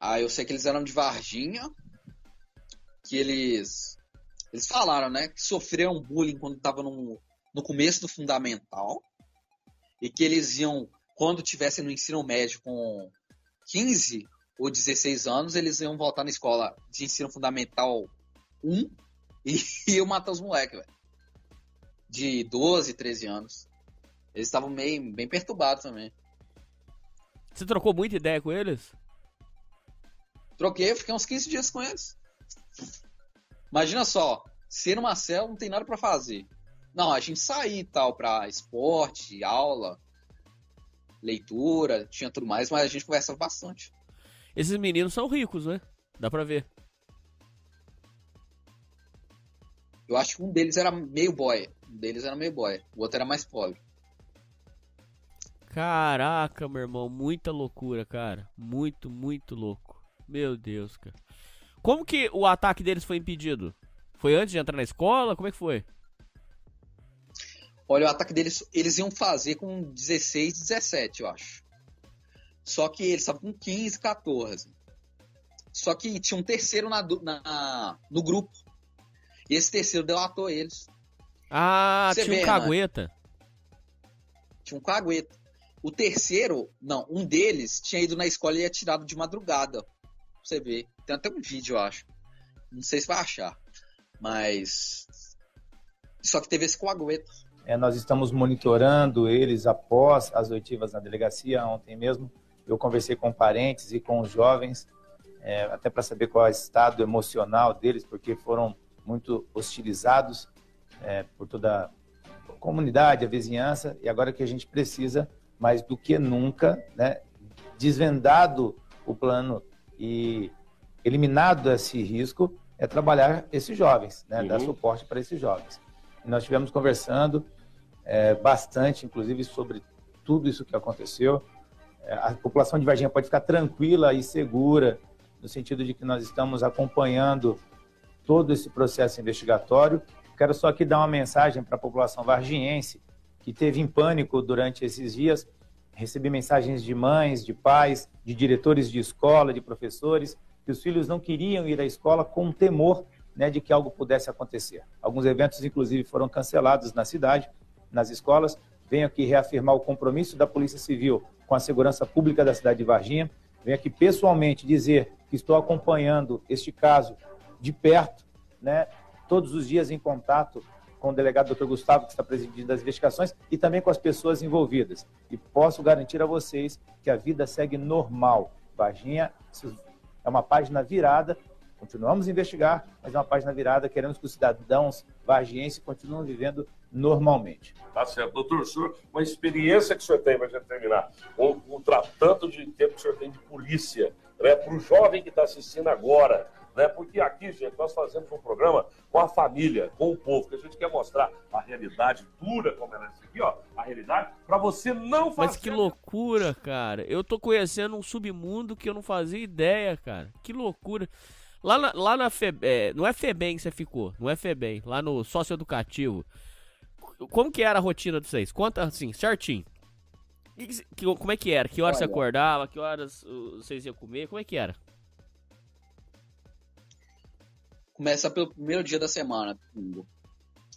Ah, eu sei que eles eram de Varginha, que eles eles falaram, né, que sofreram bullying quando estavam no, no começo do fundamental e que eles iam quando tivessem no ensino médio com 15 ou 16 anos, eles iam voltar na escola de ensino fundamental 1 e iam matar os moleques, velho. De 12, 13 anos. Eles estavam meio bem perturbados também. Você trocou muita ideia com eles? Troquei, fiquei uns 15 dias com eles. Imagina só, ser numa cela não tem nada pra fazer. Não, a gente saía e tal pra esporte, aula, leitura, tinha tudo mais, mas a gente conversava bastante. Esses meninos são ricos, né? Dá pra ver. Eu acho que um deles era meio boy. Um deles era meio boy. O outro era mais pobre. Caraca, meu irmão, muita loucura, cara. Muito, muito louco. Meu Deus, cara. Como que o ataque deles foi impedido? Foi antes de entrar na escola? Como é que foi? Olha, o ataque deles, eles iam fazer com 16, 17, eu acho. Só que eles estavam com 15, 14. Só que tinha um terceiro na, na- no grupo. E esse terceiro delatou eles. Ah, Você tinha um vê, cagueta. Tinha um cagueta. O terceiro, não, um deles tinha ido na escola e atirado de madrugada. Pra você ver. Tem até um vídeo, eu acho. Não sei se vai achar. Mas. Só que teve esse cagueta. É, nós estamos monitorando eles após as oitivas na delegacia. Ontem mesmo eu conversei com parentes e com os jovens, é, até para saber qual é o estado emocional deles, porque foram muito hostilizados é, por toda comunidade, a vizinhança, e agora que a gente precisa, mais do que nunca, né, desvendado o plano e eliminado esse risco, é trabalhar esses jovens, né, Uhum. dar suporte para esses jovens. E nós tivemos conversando é, bastante, inclusive, sobre tudo isso que aconteceu. É, a população de Varginha pode ficar tranquila e segura, no sentido de que nós estamos acompanhando todo esse processo investigatório. Quero só aqui dar uma mensagem para a população varginhense que teve em pânico durante esses dias. Recebi mensagens de mães, de pais, de diretores de escola, de professores, que os filhos não queriam ir à escola com temor né, de que algo pudesse acontecer. Alguns eventos, inclusive, foram cancelados na cidade, nas escolas. Venho aqui reafirmar o compromisso da Polícia Civil com a segurança pública da cidade de Varginha. Venho aqui pessoalmente dizer que estou acompanhando este caso de perto, né, todos os dias em contato com o delegado Dr. Gustavo, que está presidindo as investigações, e também com as pessoas envolvidas. E posso garantir a vocês que a vida segue normal. Varginha é uma página virada, continuamos a investigar, mas é uma página virada, queremos que os cidadãos vargienses continuem vivendo normalmente. Tá certo. Doutor, o senhor, uma experiência que o senhor tem, para gente terminar, com, com o tra- tanto de tempo que o senhor tem de polícia, né, para o jovem que está assistindo agora, né, porque aqui, gente, nós fazemos um programa com a família, com o povo, que a gente quer mostrar a realidade dura, como ela é essa aqui, ó, a realidade, para você não fazer... Mas que loucura, cara. Eu tô conhecendo um submundo que eu não fazia ideia, cara. Que loucura. Lá na, lá na Fe, é, não é Febem que você ficou, não é Febem, lá no socioeducativo. Como que era a rotina de vocês? Conta assim, certinho. Que que como é que era? Que horas você Olha. acordava? Que horas uh, vocês iam comer? Como é que era? Começa pelo primeiro dia da semana.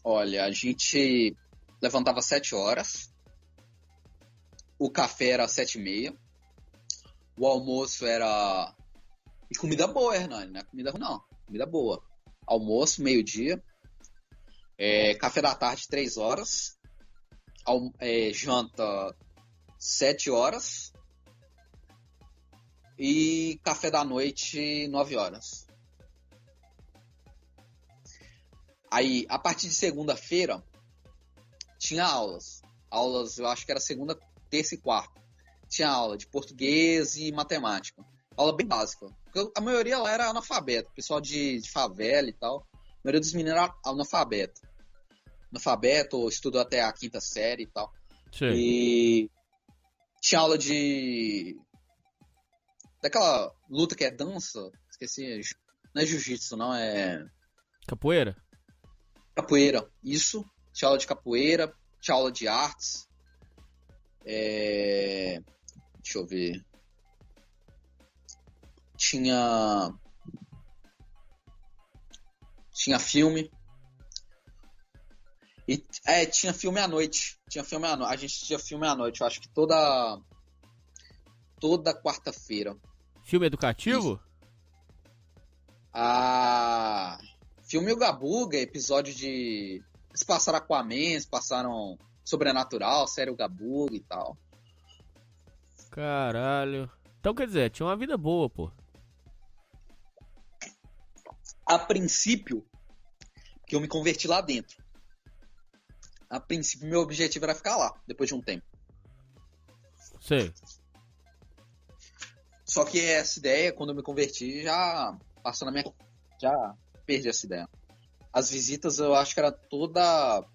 Olha, a gente levantava às 7 horas. O café era às 7 e meia. O almoço era. E comida boa, Hernani, não é comida ruim, não. Comida boa. Almoço, meio-dia. É, café da tarde, 3 horas. Alm- é, janta, 7 horas. E café da noite, 9 horas. Aí, a partir de segunda-feira, tinha aulas. Aulas, eu acho que era segunda, terça e quarta. Tinha aula de português e matemática. Aula bem básica. Porque a maioria lá era analfabeto. Pessoal de, de favela e tal. A maioria dos meninos era analfabeto. Analfabeto, ou estudou até a quinta série e tal. Sim. E tinha aula de. Daquela luta que é dança. Esqueci. Não é jiu-jitsu, não, é. Capoeira? Capoeira, isso. Tinha aula de capoeira, tinha aula de artes. É... Deixa eu ver. Tinha. Tinha filme. E, é, tinha filme à noite. Tinha filme à noite. A gente tinha filme à noite. Eu acho que toda. Toda quarta-feira. Filme educativo? Ah, filme O Gabuga, episódio de. Eles passaram Aquaman, eles passaram Sobrenatural, série O Gabuga e tal. Caralho. Então quer dizer, tinha uma vida boa, pô. A princípio, que eu me converti lá dentro. A princípio, meu objetivo era ficar lá, depois de um tempo. Sei. Só que essa ideia, quando eu me converti, já passou na minha. Já perdi essa ideia. As visitas eu acho que era toda.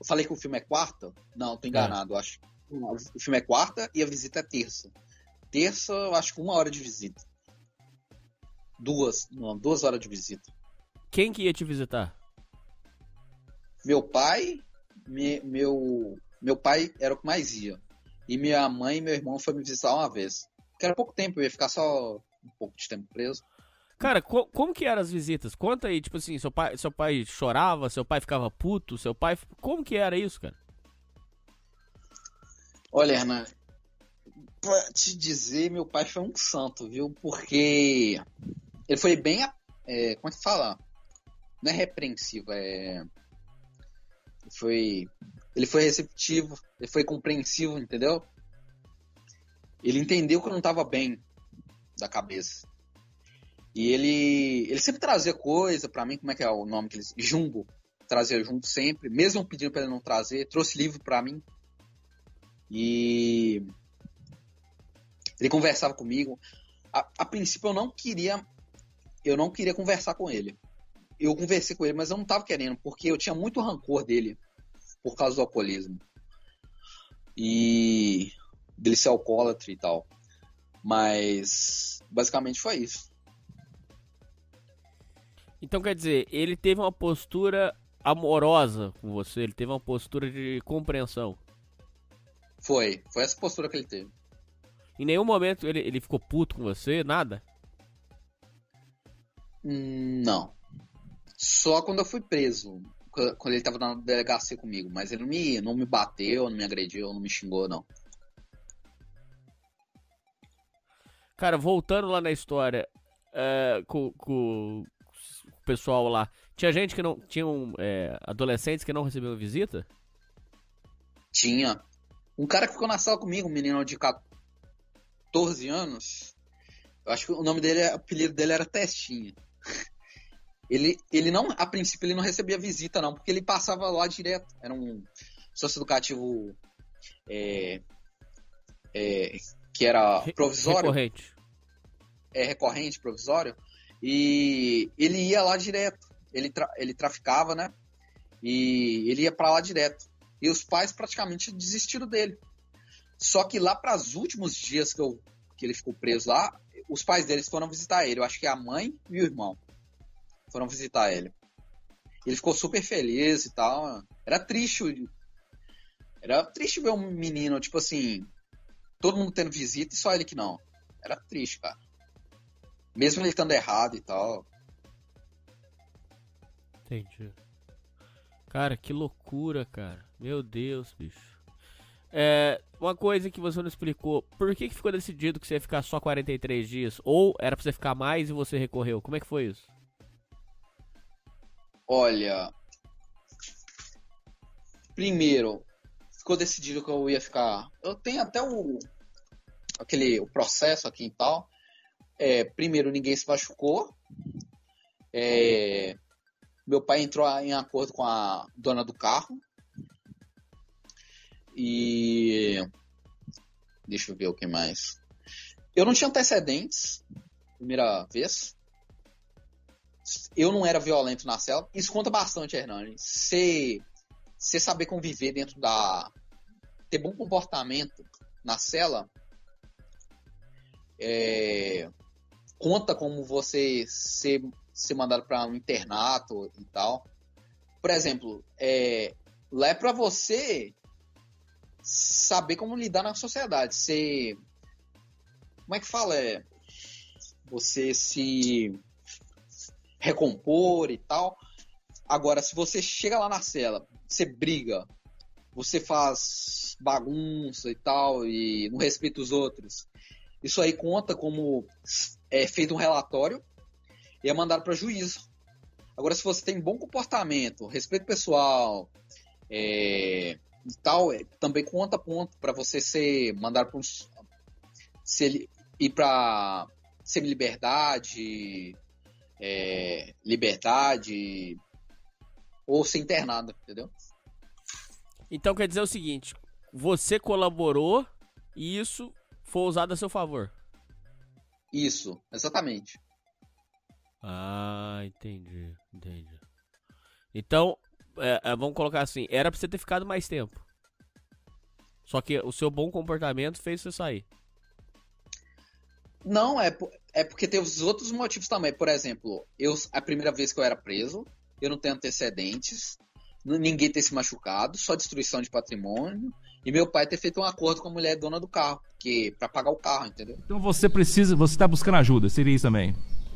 Eu falei que o filme é quarta? Não, tô enganado. Eu acho. O filme é quarta e a visita é terça. Terça, eu acho que uma hora de visita. Duas. Não, duas horas de visita. Quem que ia te visitar? Meu pai. me- meu. Meu pai era o que mais ia. E minha mãe e meu irmão foram me visitar uma vez. Porque era pouco tempo, eu ia ficar só um pouco de tempo preso. Cara, co- como que eram as visitas? Conta aí, tipo assim, seu pai, seu pai chorava, seu pai ficava puto, seu pai. Como que era isso, cara? Olha, Hernan, pra te dizer, meu pai foi um santo, viu? Porque ele foi bem. é, como é que fala? Não é repreensivo, é. Ele foi. Ele foi receptivo, ele foi compreensivo, entendeu? Ele entendeu que eu não tava bem da cabeça. E ele. Ele sempre trazia coisa pra mim, como é que é o nome que eles. Jumbo. trazia junto sempre, mesmo pedindo para ele não trazer, trouxe livro para mim. E ele conversava comigo. A, a, princípio eu não queria eu não queria conversar com ele. Eu conversei com ele, mas eu não estava querendo, porque eu tinha muito rancor dele por causa do alcoolismo. E dele ser alcoólatra e tal. Mas basicamente foi isso. Então quer dizer, ele teve uma postura amorosa com você, ele teve uma postura de compreensão. Foi, foi essa postura que ele teve. Em nenhum momento ele, ele ficou puto com você, nada? Hum, não. Só quando eu fui preso. Quando ele tava na delegacia comigo. Mas ele não me, não me bateu, não me agrediu, não me xingou, não. Cara, voltando lá na história, é, com, com, pessoal lá, tinha gente que não. Tinham é, adolescentes que não recebiam visita? Tinha. Um cara que ficou na sala comigo, um menino de 14 anos. Eu acho que o nome dele, o apelido dele era Testinha. Ele, ele não, a princípio, ele não recebia visita, não, porque ele passava lá direto. Era um sócio educativo é, é, que era provisório. Recorrente. É recorrente, provisório. E ele ia lá direto. Ele, tra ele traficava, né? E ele ia para lá direto. E os pais praticamente desistiram dele. Só que lá para os últimos dias que, eu, que ele ficou preso lá, os pais deles foram visitar ele. Eu acho que a mãe e o irmão foram visitar ele. Ele ficou super feliz e tal. Era triste. Era triste ver um menino, tipo assim, todo mundo tendo visita e só ele que não. Era triste, cara. Mesmo ele estando errado e tal. Entendi. Cara, que loucura, cara. Meu Deus, bicho. É, uma coisa que você não explicou, por que, que ficou decidido que você ia ficar só 43 dias? Ou era pra você ficar mais e você recorreu? Como é que foi isso? Olha. Primeiro, ficou decidido que eu ia ficar. Eu tenho até o. aquele o processo aqui e tal. É, primeiro, ninguém se machucou. É, meu pai entrou em acordo com a dona do carro. E. Deixa eu ver o que mais. Eu não tinha antecedentes, primeira vez. Eu não era violento na cela. Isso conta bastante, Hernani. Você saber conviver dentro da. ter bom comportamento na cela. É, conta como você ser, ser mandado para um internato e tal. Por exemplo, é, lá é para você saber como lidar na sociedade. Ser. Como é que fala? É, você se recompor e tal. Agora, se você chega lá na cela, você briga, você faz bagunça e tal, e não respeita os outros, isso aí conta como é feito um relatório e é mandado para juízo. Agora, se você tem bom comportamento, respeito pessoal é, e tal, é, também conta ponto para você ser mandado para se, ir para semi-liberdade, é, liberdade ou ser internado, entendeu? Então quer dizer o seguinte: você colaborou e isso foi usado a seu favor. Isso, exatamente. Ah, entendi, entendi. Então, é, é, vamos colocar assim, era pra você ter ficado mais tempo. Só que o seu bom comportamento fez você sair. Não, é, é porque tem os outros motivos também. Por exemplo, eu a primeira vez que eu era preso, eu não tenho antecedentes, ninguém ter se machucado, só destruição de patrimônio. E meu pai ter feito um acordo com a mulher dona do carro, que para pagar o carro, entendeu? Então você precisa, você está buscando ajuda, seria isso também?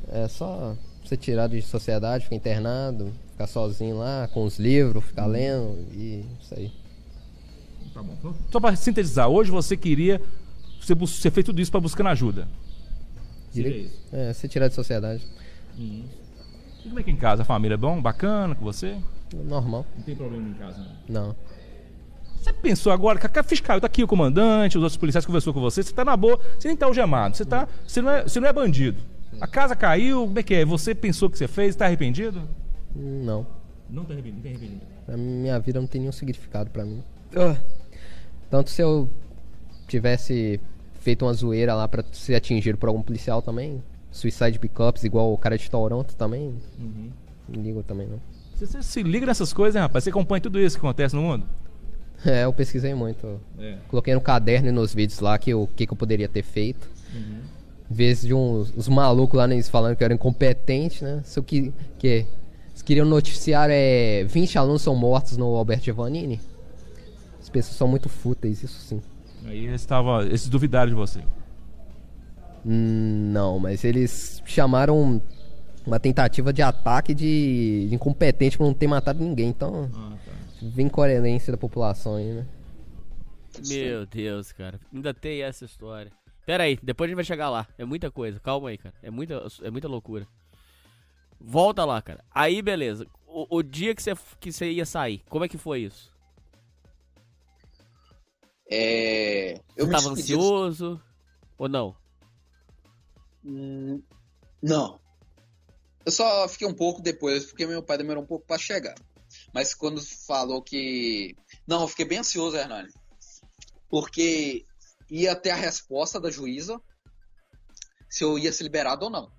É só ser tirado de sociedade, ficar internado, ficar sozinho lá com os livros, ficar lendo e isso aí. Tá bom. Só para sintetizar, hoje você queria você, você fez tudo isso para buscando ajuda. Seria isso? É, ser tirado de sociedade. Hum. E como é que é em casa? A família é bom, bacana com você? Normal. Não tem problema em casa, não? Não. Você pensou agora, que a fiscal, tá aqui o comandante, os outros policiais conversou com você, você tá na boa, você nem tá algemado, você, tá, você, não, é, você não é bandido. A casa caiu, como é que é? Você pensou que você fez, tá arrependido? Não. Não tem arrependimento. Não tem arrependimento. Pra mim, minha vida não tem nenhum significado pra mim. Ah. Tanto se eu tivesse feito uma zoeira lá pra ser atingido por algum policial também, suicide pickups igual o cara de Toronto também, Uhum. não ligo também não. Você, você se liga nessas coisas, hein, rapaz? Você acompanha tudo isso que acontece no mundo? É, eu pesquisei muito. É. Coloquei no caderno e nos vídeos lá que o que, que eu poderia ter feito. Uhum. Em vez de uns, uns malucos lá neles falando que eu era incompetente, né? Isso que, que eles queriam noticiar é 20 alunos são mortos no Alberto Giovannini. As pessoas são muito fúteis, isso sim. Aí eles, tava, eles duvidaram de você. Hum, Não, mas eles chamaram uma tentativa de ataque de, de incompetente por não ter matado ninguém. Então, vem coerência da população aí, né? Meu Deus, cara. Ainda tem essa história. Pera aí, depois a gente vai chegar lá. É muita coisa. Calma aí, cara. É muita, é muita loucura. Volta lá, cara. Aí, beleza. O, o dia que você, que você ia sair, como é que foi isso? É, eu Você tava ansioso? Ou não? Hum, Não. Eu só fiquei um pouco depois, porque meu pai demorou um pouco pra chegar. Mas quando falou que. Não, eu fiquei bem ansioso, Hernani. Porque ia ter a resposta da juíza se eu ia ser liberado ou não.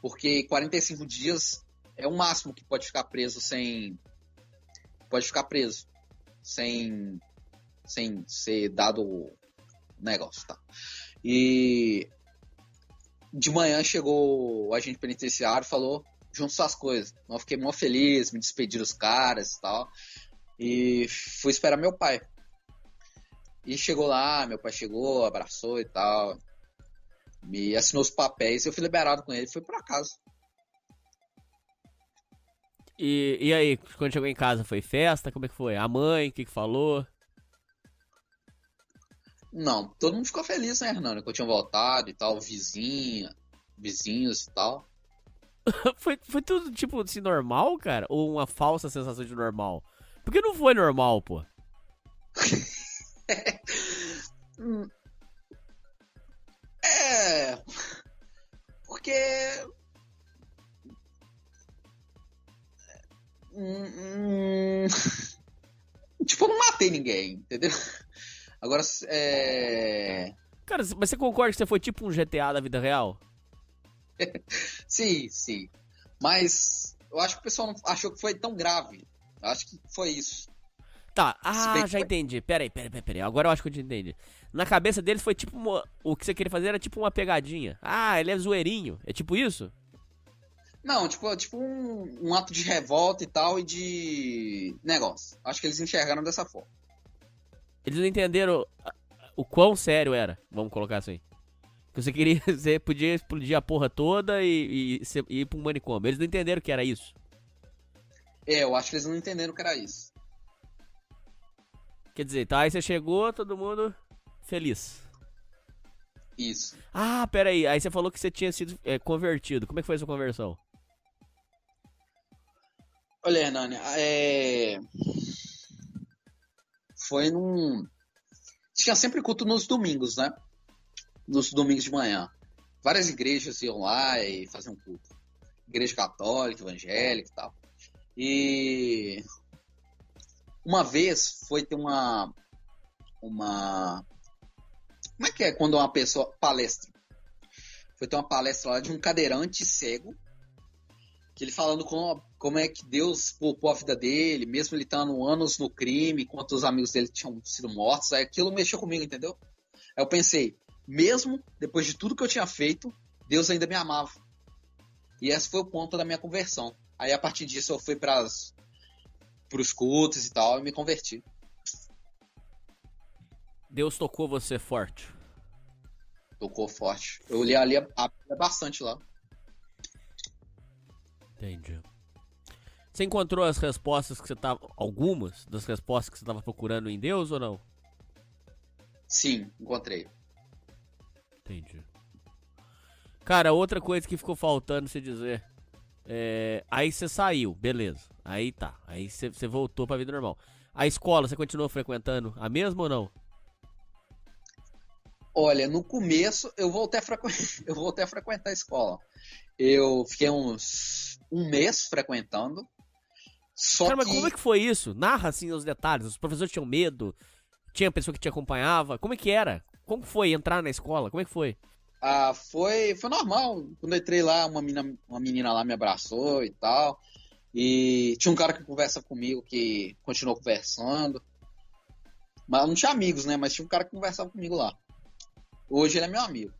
Porque 45 dias é o máximo que pode ficar preso sem. Pode ficar preso. Sem. Sem ser dado o negócio, tá? E de manhã chegou o agente penitenciário, falou, junta suas coisas. Eu fiquei mó feliz, me despedi dos caras e tal. E fui esperar meu pai. E chegou lá, meu pai chegou, abraçou e tal. Me assinou os papéis, eu fui liberado com ele, fui pra casa. E, e aí, quando chegou em casa, foi festa? Como é que foi? A mãe, o que, que falou? Não, todo mundo ficou feliz, né, Hernando? Que eu tinha voltado e tal, vizinha, vizinhos e tal. foi, foi tudo, tipo, assim, normal, cara? Ou uma falsa sensação de normal? Porque não foi normal, pô. É. Porque. Hum, hum, Tipo, eu não matei ninguém, entendeu? Agora, é. Cara, mas você concorda que você foi tipo um GTA da vida real? Sim, sim. Mas eu acho que o pessoal não achou que foi tão grave. Eu acho que foi isso. Tá, ah, já entendi. Pera aí, pera aí, pera aí, pera aí. Agora eu acho que eu te entendi. Na cabeça deles foi tipo uma... O que você queria fazer era tipo uma pegadinha. Ah, ele é zoeirinho. É tipo isso? Não, tipo, tipo um, um ato de revolta e tal e de negócio. Acho que eles enxergaram dessa forma. Eles não entenderam o quão sério era, vamos colocar assim. Que você queria, você podia explodir a porra toda e, e, e ir pra um manicômio. Eles não entenderam que era isso. É, eu acho que eles não entenderam que era isso. Quer dizer, tá, aí você chegou, todo mundo feliz. Isso. Ah, pera aí, aí você falou que você tinha sido é, convertido. Como é que foi a sua conversão? Olha, Hernani, é... Foi num. Tinha sempre culto nos domingos, né? Nos domingos de manhã. Várias igrejas iam lá e faziam culto. Igreja católica, evangélica e tal. E. Uma vez foi ter uma. Uma. Como é que é quando uma pessoa. Palestra. Foi ter uma palestra lá de um cadeirante cego que ele falando como, como é que Deus poupou a vida dele, mesmo ele estando anos no crime, enquanto os amigos dele tinham sido mortos, aí aquilo mexeu comigo, entendeu? Aí eu pensei, mesmo depois de tudo que eu tinha feito, Deus ainda me amava. E esse foi o ponto da minha conversão. Aí a partir disso eu fui para os cultos e tal e me converti. Deus tocou você forte. Tocou forte. Eu li ali a, a bastante lá. Entendi. Você encontrou as respostas que você tava. Algumas das respostas que você tava procurando em Deus ou não? Sim, encontrei. Entendi. Cara, outra coisa que ficou faltando você dizer. É... Aí você saiu, beleza. Aí tá. Aí você, voltou pra vida normal. A escola, você continuou frequentando a mesma ou não? Olha, no começo eu voltei a, frequ... eu voltei a frequentar a escola. Eu fiquei uns um mês frequentando Só Cara, mas que- como é que foi isso? Narra assim os detalhes. Os professores tinham medo? Tinha pessoa que te acompanhava? Como é que era? Como foi entrar na escola? Como é que foi? Ah, foi, foi normal. Quando eu entrei lá, uma menina, uma menina lá me abraçou e tal. E tinha um cara que conversa comigo que continuou conversando. Mas não tinha amigos, né? Mas tinha um cara que conversava comigo lá. Hoje ele é meu amigo.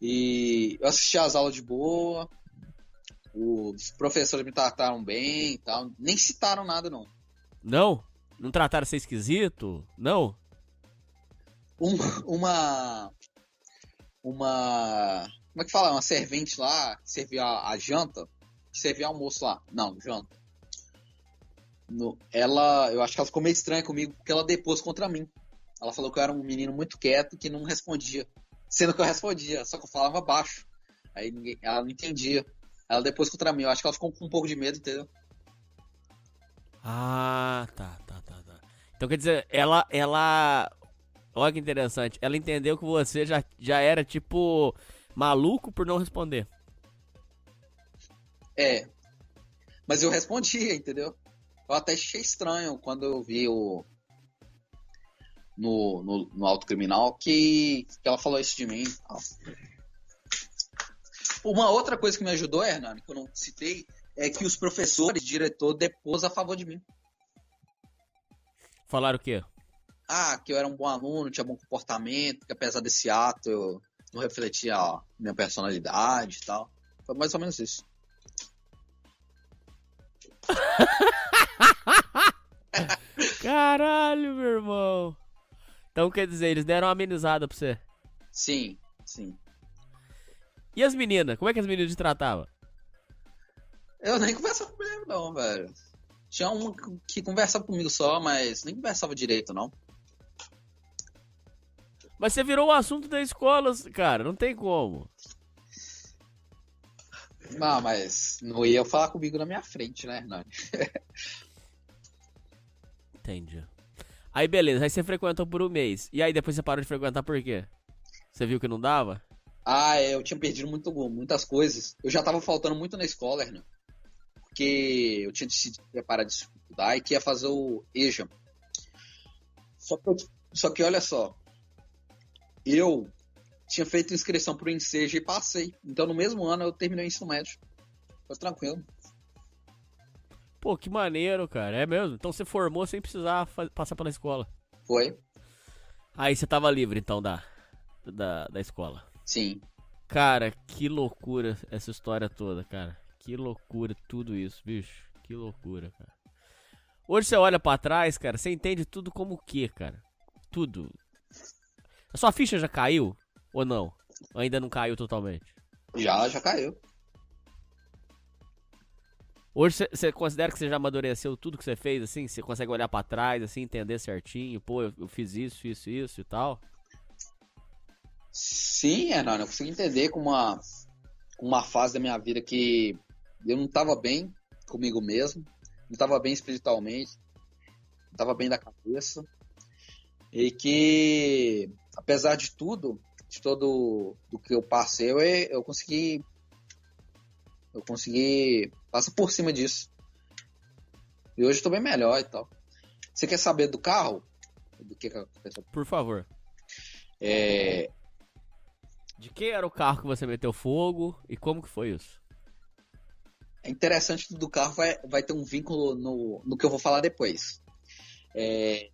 E eu assisti as aulas de boa. Os professores me trataram bem e tal. Nem citaram nada, não. Não? Não trataram ser esquisito? Não? Um- uma. Uma. Como é que fala? Uma servente lá que servia a, a janta. Que servia almoço lá. Não, janta. No- ela. Eu acho que ela ficou meio estranha comigo porque ela depôs contra mim. Ela falou que eu era um menino muito quieto que não respondia. Sendo que eu respondia, só que eu falava baixo. Aí ninguém, ela não entendia. Ela depois contra mim. Eu acho que ela ficou com um pouco de medo, entendeu? Ah, tá, tá, tá, tá. Então quer dizer, ela, ela. Olha que interessante. Ela entendeu que você já, já era tipo maluco por não responder. É. Mas eu respondia, entendeu? Eu até achei estranho quando eu vi o. No, no, no auto criminal que, que ela falou isso de mim. Uma outra coisa que me ajudou, Hernani, que eu não citei, é que os professores, diretor, depôs a favor de mim. Falaram o quê? Ah, que eu era um bom aluno, tinha bom comportamento, que apesar desse ato eu não refletia a minha personalidade e tal. Foi mais ou menos isso. Caralho, meu irmão. Então quer dizer, eles deram uma amenizada pra você. Sim, sim. E as meninas? Como é que as meninas te tratavam? Eu nem conversava com mulher, não, velho. Tinha uma que conversava comigo só, mas nem conversava direito, não. Mas você virou o assunto da escola, cara. Não tem como. Não, mas não ia falar comigo na minha frente, né, Hernani? Entendi. Aí beleza, aí você frequentou por um mês. E aí depois você parou de frequentar por quê? Você viu que não dava? Ah, é, eu tinha perdido muito, muitas coisas. Eu já tava faltando muito na escola, Hernani. Porque eu tinha decidido preparar de estudar e que ia fazer o EJA. Só que, eu- só que olha só. Eu tinha feito inscrição pro Enseja e passei. Então no mesmo ano eu terminei o ensino médio. Foi tranquilo. Pô, que maneiro, cara. É mesmo? Então você formou sem precisar passar pela escola. Foi. Aí você tava livre, então, da, da, da escola. Sim. Cara, que loucura essa história toda, cara. Que loucura tudo isso, bicho. Que loucura, cara. Hoje você olha pra trás, cara, você entende tudo como o quê, cara? Tudo. A sua ficha já caiu? Ou não? Ou ainda não caiu totalmente? Já, já caiu. Hoje você- considera que você já amadureceu tudo que você fez, assim? Você consegue olhar pra trás, assim, entender certinho? Pô, eu, eu fiz isso, isso, isso e tal? Sim, Hernani, eu consigo entender com uma, uma fase da minha vida que eu não estava bem comigo mesmo, não estava bem espiritualmente, não estava bem da cabeça, e que, apesar de tudo, de todo do que eu passei, eu, eu consegui, eu consegui passar por cima disso. E hoje estou bem melhor e tal. Você quer saber do carro? Do que, que a pessoa... Por favor. É, De quem era o carro que você meteu fogo e como que foi isso? É interessante que do carro vai, vai ter um vínculo no, no que eu vou falar depois. É,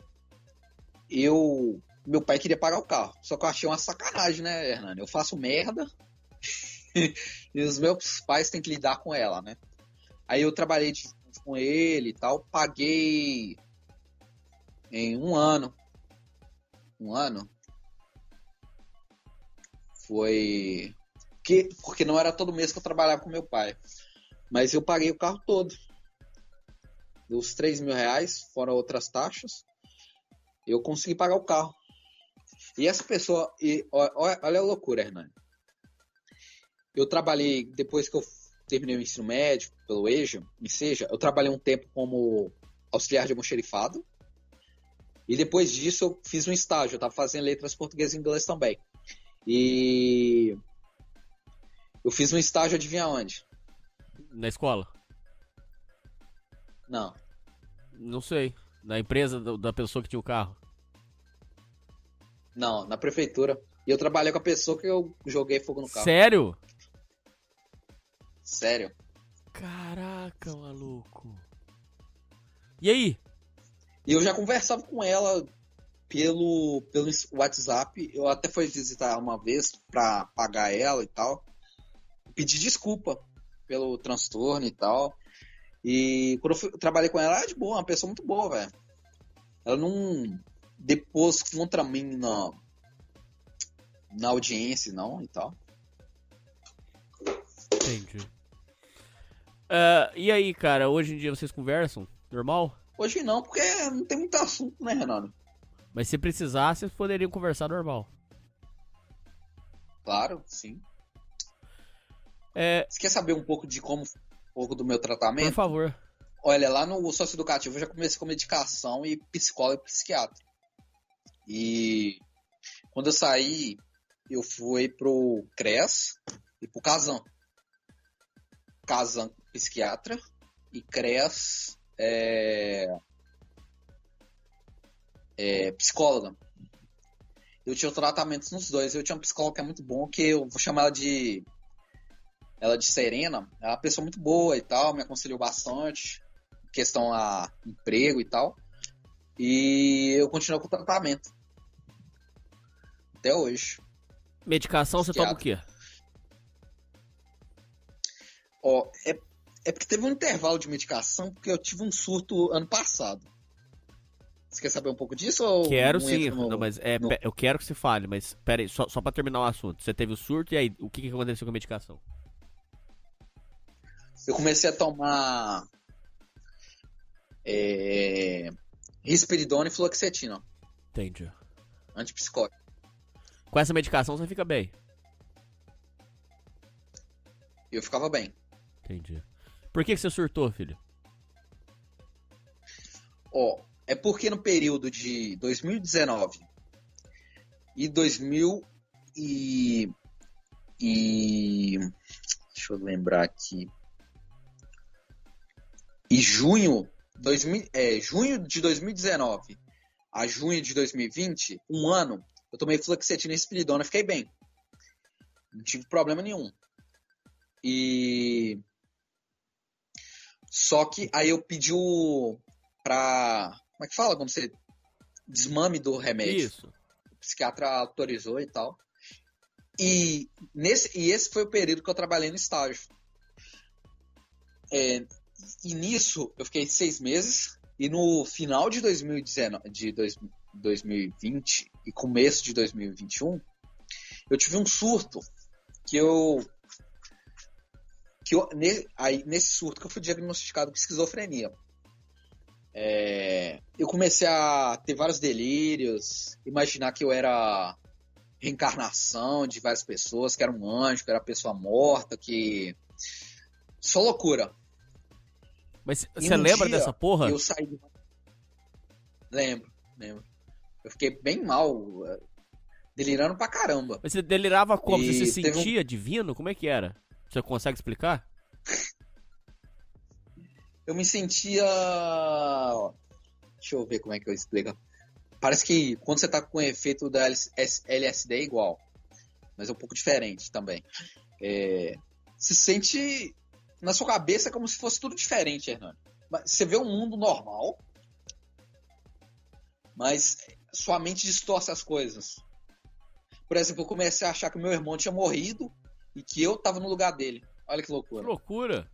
eu. Meu pai queria pagar o carro. Só que eu achei uma sacanagem, né, Hernani? Eu faço merda e os meus pais têm que lidar com ela, né? Aí eu trabalhei de- com ele e tal, paguei em um ano. Um ano. Foi. Que, porque não era todo mês que eu trabalhava com meu pai. Mas eu paguei o carro todo. Dos 3 mil reais, fora outras taxas, eu consegui pagar o carro. E essa pessoa, e, olha a loucura, Hernani. Eu trabalhei, depois que eu terminei o ensino médio, pelo EJA, em seja, eu trabalhei um tempo como auxiliar de almoxerifado. E depois disso eu fiz um estágio, eu estava fazendo letras português e inglês também. E eu fiz um estágio, adivinha onde? Na escola? Não. Não sei. Na empresa da pessoa que tinha o carro. Não, na prefeitura. E eu trabalhei com a pessoa que eu joguei fogo no carro. Sério? Sério. Caraca, maluco. E aí? E eu já conversava com ela pelo, pelo WhatsApp. Eu até fui visitar uma vez pra pagar ela e tal. Pedi desculpa pelo transtorno e tal. E quando eu fui- eu trabalhei com ela, ela é de boa, uma pessoa muito boa, velho. Ela não depôs contra mim na, na audiência, não, e tal. Entendi. Ah, e aí, cara, hoje em dia vocês conversam? Normal? Hoje não, porque não tem muito assunto, né, Renato? Mas se precisar, vocês poderiam conversar normal. Claro, sim. É... Você quer saber um pouco de como, um pouco do meu tratamento? Por favor. Olha, lá no sócio educativo eu já comecei com medicação e psicólogo e psiquiatra. E quando eu saí, eu fui pro CRES e pro Casan. Casan psiquiatra e CRES é, é, psicóloga. Eu tinha tratamentos nos dois. Eu tinha uma psicóloga que é muito bom, que eu vou chamar ela de ela de Serena, ela é uma pessoa muito boa e tal, me aconselhou bastante, questão a emprego e tal. E eu continuo com o tratamento. Até hoje. Medicação você toma o quê? Ó, é, é porque teve um intervalo de medicação, porque eu tive um surto ano passado. Você quer saber um pouco disso? Ou Quero sim, no- não, mas é, no- eu quero que você fale, mas pera aí, só, só pra terminar o assunto. Você teve o surto e aí, o que, que aconteceu com a medicação? Eu comecei a tomar é, risperidona e fluoxetina, Entendi. antipsicótico. Com essa medicação você fica bem. Eu ficava bem. Entendi. Por que, que você surtou, filho? Ó, é porque no período de 2019 e 2000 e, e deixa eu lembrar aqui e junho 2000, é, junho de 2019 a junho de 2020 um ano eu tomei fluoxetina e espiridona fiquei bem não tive problema nenhum e só que aí eu pedi o pra. Como é que fala quando você desmame do remédio? Isso. O psiquiatra autorizou e tal. E, nesse, e esse foi o período que eu trabalhei no estágio. É, e nisso eu fiquei seis meses. E no final de 2019, de dois, 2020 e começo de 2021, eu tive um surto que eu que eu, aí, nesse surto que eu fui diagnosticado com esquizofrenia. É, eu comecei a ter vários delírios, imaginar que eu era reencarnação de várias pessoas, que era um anjo, que era pessoa morta, que. Só loucura. Mas você um lembra dessa porra? Eu saí. de- Lembro, lembro. Eu fiquei bem mal, eh, delirando pra caramba. Mas você delirava como? E Você se teve um- sentia divino? Como é que era? Você consegue explicar? eu me sentia. Deixa eu ver como é que eu explico. Parece que quando você tá com o efeito da LS- LSD é igual, mas é um pouco diferente também. É, Se sente na sua cabeça como se fosse tudo diferente, Hernani. Você vê um mundo normal, mas sua mente distorce as coisas. Por exemplo, eu comecei a achar que meu irmão tinha morrido e que eu tava no lugar dele. Olha que loucura. Que loucura.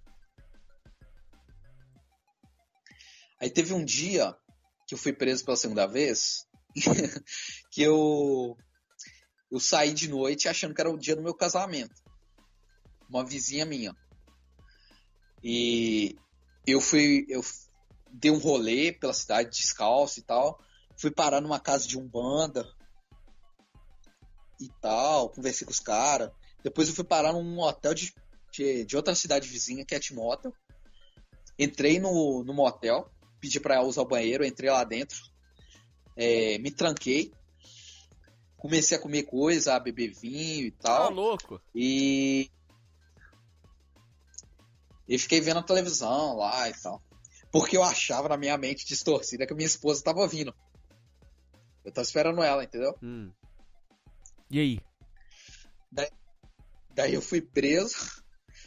Aí teve um dia que eu fui preso pela segunda vez, que eu eu saí de noite achando que era o dia do meu casamento. Uma vizinha minha. E eu fui eu dei um rolê pela cidade descalço e tal, fui parar numa casa de umbanda e tal, conversei com os caras. Depois eu fui parar num hotel de, de, de outra cidade vizinha, que é Timóteo. Entrei no, no motel, pedi pra usar o banheiro, entrei lá dentro, é, me tranquei, comecei a comer coisa, a beber vinho e tal. Tá louco. E. E fiquei vendo a televisão lá e tal. Porque eu achava na minha mente distorcida que a minha esposa tava vindo. Eu tava esperando ela, entendeu? Hum. E aí? Daí, daí eu fui preso.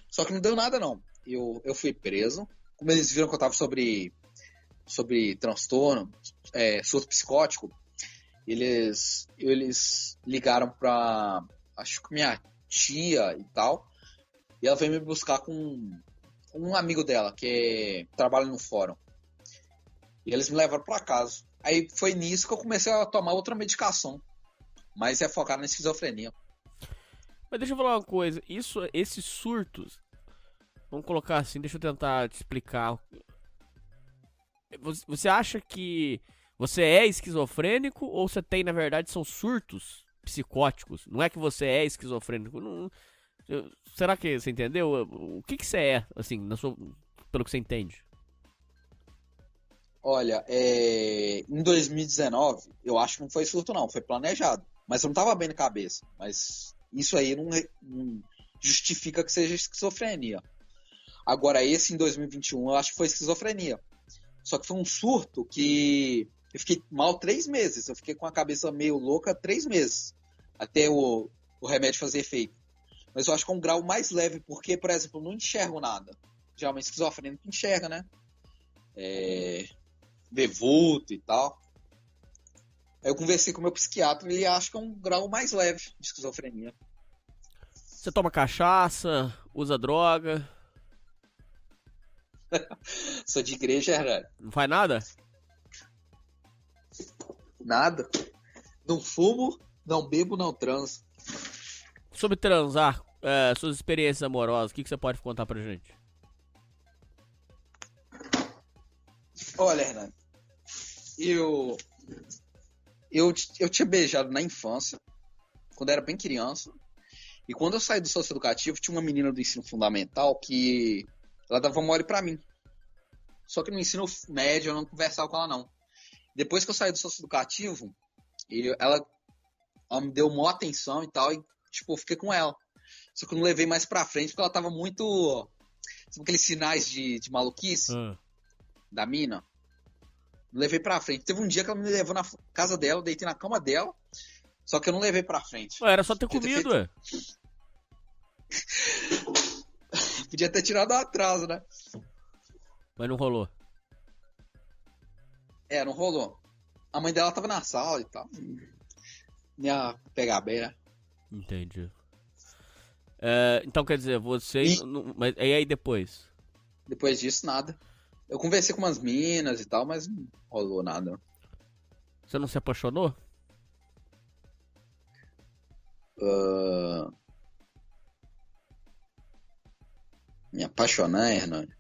Só que não deu nada, não. Eu, eu fui preso. Como eles viram que eu tava sobre, sobre transtorno, é, surto psicótico, eles, eles ligaram pra, acho que minha tia e tal, e ela veio me buscar com um amigo dela, que é, trabalha no fórum. E eles me levaram pra casa. Aí foi nisso que eu comecei a tomar outra medicação, mas é focado na esquizofrenia. Mas deixa eu falar uma coisa, isso, esses surtos, vamos colocar assim, deixa eu tentar te explicar. Você- acha que você é esquizofrênico ou você tem, na verdade, são surtos psicóticos? Não é que você é esquizofrênico. Não, será que você entendeu? O que, que você é, assim, na sua, pelo que você entende? Olha, é, em 2019, eu acho que não foi surto, não, foi planejado. Mas eu não tava bem na cabeça. Mas isso aí não, não justifica que seja esquizofrenia. Agora, esse em 2021, eu acho que foi esquizofrenia. Só que foi um surto que eu fiquei mal três meses. Eu fiquei com a cabeça meio louca três meses. Até o, o remédio fazer efeito. Mas eu acho que é um grau mais leve, porque, por exemplo, eu não enxergo nada. Geralmente esquizofrênico enxerga, né? É, vulto e tal. Aí eu conversei com o meu psiquiatra e ele acha que é um grau mais leve de esquizofrenia. Você toma cachaça, usa droga, Sou de igreja, Hernani. não faz nada? Nada. Não fumo, não bebo, não transo. Sobre transar, é, suas experiências amorosas, o que, que você pode contar pra gente? Olha, Hernani, eu, eu, eu tinha beijado na infância, quando eu era bem criança. E quando eu saí do socio educativo, tinha uma menina do ensino fundamental que ela dava mole pra mim. Só que no ensino médio eu não conversava com ela, não. Depois que eu saí do socio educativo, ela, ela me deu maior atenção e tal, e tipo, eu fiquei com ela. Só que eu não levei mais pra frente porque ela tava muito. Sabe aqueles sinais de, de maluquice? Da mina. Não levei pra frente. Teve um dia que ela me levou na casa dela, deitei na cama dela, só que eu não levei pra frente. Ué, era só ter Podia comido, ué. Podia ter tirado o atraso, né? Mas não rolou. É, não rolou. A mãe dela tava na sala e tal. Ia pegar bem, né? Entendi. É, então quer dizer, vocês. não- Mas e aí depois? Depois disso, nada. Eu conversei com umas minas e tal, mas não rolou nada. Você não se apaixonou? Ah, Me apaixonar, Hernani.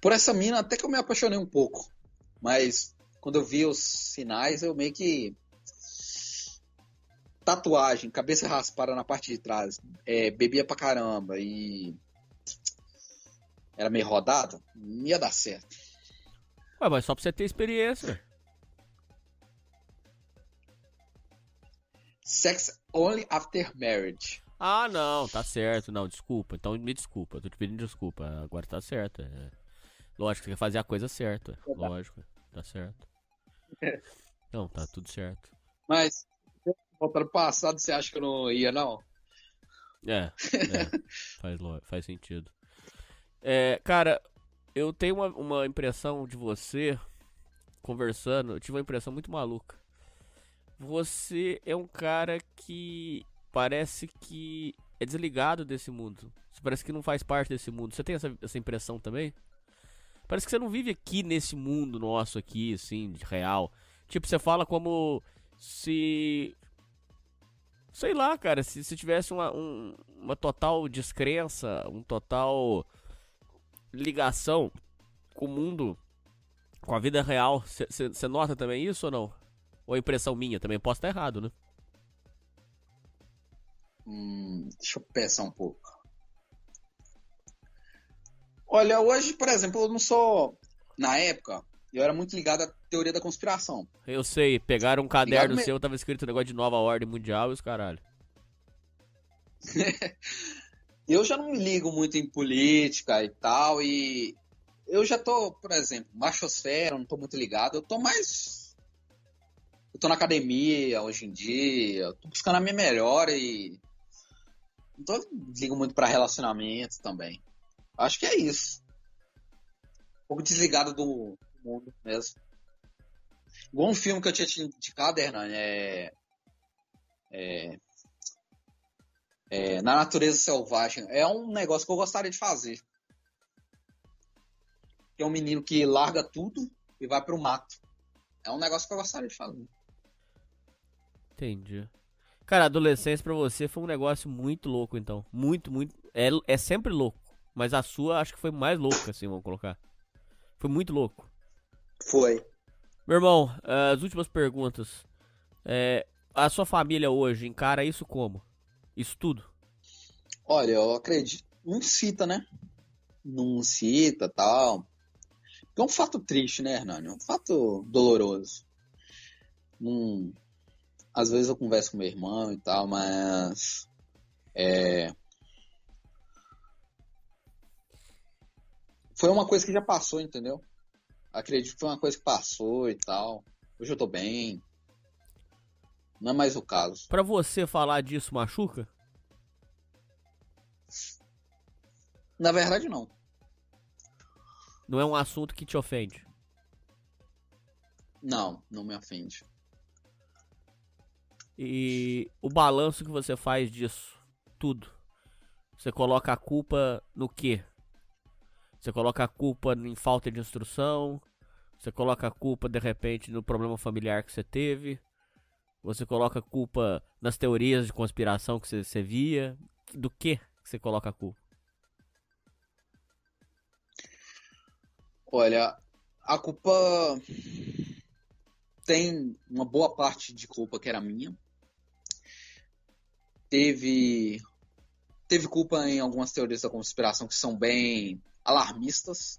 Por essa mina, até que eu me apaixonei um pouco. Mas quando eu vi os sinais, eu meio que. Tatuagem, cabeça raspada na parte de trás. É, bebia pra caramba e. Era meio rodado. Não ia dar certo. Ué, mas só pra você ter experiência. Sex only after marriage. Ah, não, tá certo. Não, desculpa. Então me desculpa. Tô te pedindo desculpa. Agora tá certo. É. Lógico, você quer fazer a coisa certa. Lógico, tá certo. Não, tá tudo certo. Mas, voltando pro passado, você acha que eu não ia, não? É, é faz, faz sentido. É, cara, eu tenho uma, uma impressão de você conversando. Eu tive uma impressão muito maluca. Você é um cara que parece que é desligado desse mundo. Você parece que não faz parte desse mundo. Você tem essa, essa impressão também? Parece que você não vive aqui nesse mundo nosso aqui, assim, de real. Tipo, você fala como se Sei lá, cara, se, se tivesse uma, um- uma total descrença, um total ligação com o mundo, com a vida real, você nota também isso ou não? Ou é impressão minha também? Posso estar errado, né? Hum, deixa eu pensar um pouco. Olha, hoje, por exemplo, eu não sou. Na época, eu era muito ligado à teoria da conspiração. Eu sei, pegaram um caderno Ligado me- seu, tava escrito um negócio de nova ordem mundial e os caralho. Eu já não me ligo muito em política e tal, e eu já tô, por exemplo, machosfera, não tô muito ligado. Eu tô mais. Eu tô na academia hoje em dia, tô buscando a minha melhor e. Não tô ligo muito pra relacionamento também. Acho que é isso. Um pouco desligado do mundo mesmo. Igual um filme que eu tinha te indicado, Hernani, é. É. É, na natureza selvagem. É um negócio que eu gostaria de fazer. Que é um menino que larga tudo e vai pro mato. É um negócio que eu gostaria de fazer. Entendi. Cara, a adolescência pra você foi um negócio muito louco, então. Muito, muito. É, é sempre louco. Mas a sua acho que foi mais louca, assim, vamos colocar. Foi muito louco. Foi. Meu irmão, as últimas perguntas. É, a sua família hoje encara isso como? Isso tudo? Olha, eu acredito. Não cita, né? Não cita tal. É um fato triste, né, Hernani? É um fato doloroso. Não... Às vezes eu converso com meu irmão e tal, mas. É... Foi uma coisa que já passou, entendeu? Acredito que foi uma coisa que passou e tal. Hoje eu tô bem. Não é mais o caso. Pra você falar disso machuca? Na verdade, não. Não é um assunto que te ofende? Não, não me ofende. E o balanço que você faz disso, tudo. Você coloca a culpa no quê? Você coloca a culpa em falta de instrução? Você coloca a culpa de repente no problema familiar que você teve? Você coloca culpa nas teorias de conspiração que você, você via? Do que você coloca a culpa? Olha, a culpa tem uma boa parte de culpa que era minha. Teve teve culpa em algumas teorias da conspiração que são bem alarmistas.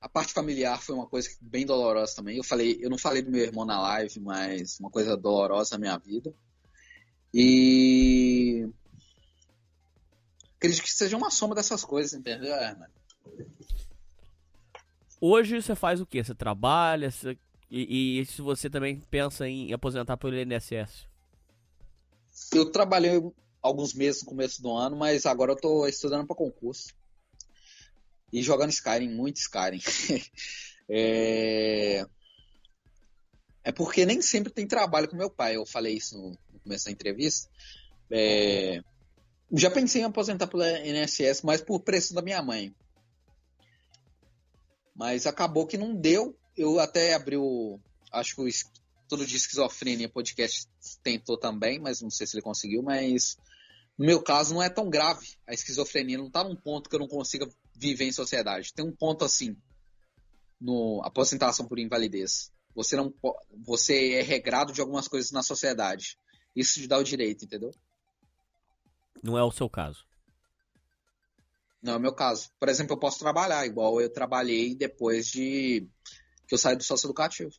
A parte familiar foi uma coisa bem dolorosa também. Eu falei, eu não falei do meu irmão na live, mas uma coisa dolorosa na minha vida. E acredito que seja uma soma dessas coisas, entendeu, Herman? Hoje você faz o que? Você trabalha? Você... E, e, se você também pensa em aposentar pelo INSS? Eu trabalhei alguns meses no começo do ano, mas agora eu tô estudando para concurso. E jogando Skyrim, muito Skyrim. é... é porque nem sempre tem trabalho com meu pai. Eu falei isso no começo da entrevista. É... Já pensei em aposentar pelo INSS, mas por pressão da minha mãe. Mas acabou que não deu. Eu até abri o. Acho que o Todo de Esquizofrenia podcast tentou também, mas não sei se ele conseguiu. Mas no meu caso não é tão grave. A esquizofrenia não está num ponto que eu não consiga viver em sociedade. Tem um ponto assim no aposentação por invalidez. Você não você é regrado de algumas coisas na sociedade. Isso te dá o direito, entendeu? Não é o seu caso. Não é o meu caso. Por exemplo, eu posso trabalhar, igual eu trabalhei depois de que eu saí do sócio educativo.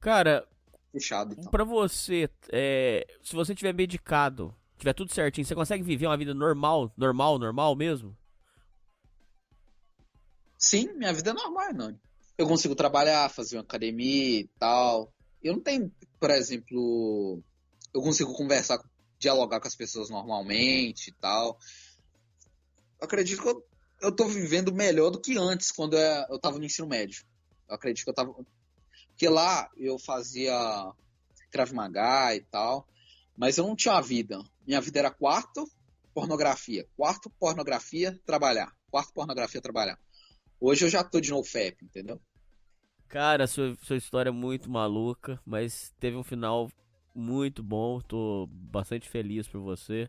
Cara, Fechado, então. pra você, é, se você tiver medicado, tiver tudo certinho, você consegue viver uma vida normal, normal, normal mesmo? Sim, minha vida é normal, não. Eu consigo trabalhar, fazer uma academia e tal. Eu não tenho, por exemplo, eu consigo conversar, dialogar com as pessoas normalmente e tal acredito que eu, eu tô vivendo melhor do que antes, quando eu, eu tava no ensino médio. Eu acredito que eu tava. Porque lá eu fazia Krav Maga e tal, mas eu não tinha uma vida. Minha vida era quarto, pornografia. Quarto, pornografia, trabalhar. Quarto, pornografia, trabalhar. Hoje eu já tô de novo FEP, entendeu? Cara, sua, sua história é muito maluca, mas teve um final muito bom. Tô bastante feliz por você.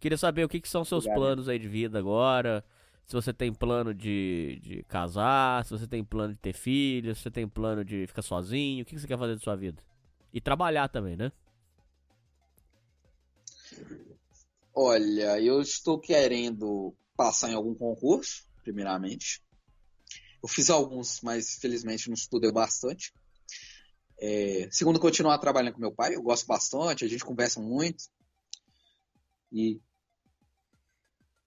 Queria saber o que, que são seus Obrigado. planos aí de vida agora. Se você tem plano de, de casar, se você tem plano de ter filhos, se você tem plano de ficar sozinho, o que, que você quer fazer da sua vida? E trabalhar também, né? Olha, eu estou querendo passar em algum concurso, primeiramente. Eu fiz alguns, mas felizmente não estudei bastante. É, segundo, continuar trabalhando com meu pai, eu gosto bastante, a gente conversa muito. E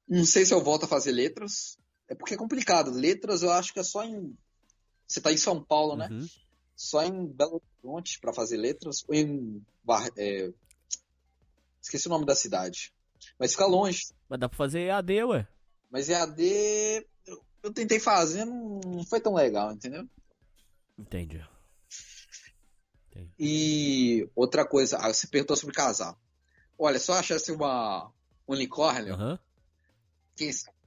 não sei se eu volto a fazer letras. É porque é complicado. Letras eu acho que é só em. Você tá em São Paulo, né? Uhum. Só em Belo Horizonte pra fazer letras. Ou em. É, Esqueci o nome da cidade. Mas fica longe. Mas dá pra fazer EAD, ué. Mas EAD. Eu, tentei fazer, não, foi tão legal, entendeu? Entendi. E outra coisa, ah, você perguntou sobre casar. Olha, se eu achasse uma unicórnio, Aham. quem sabe?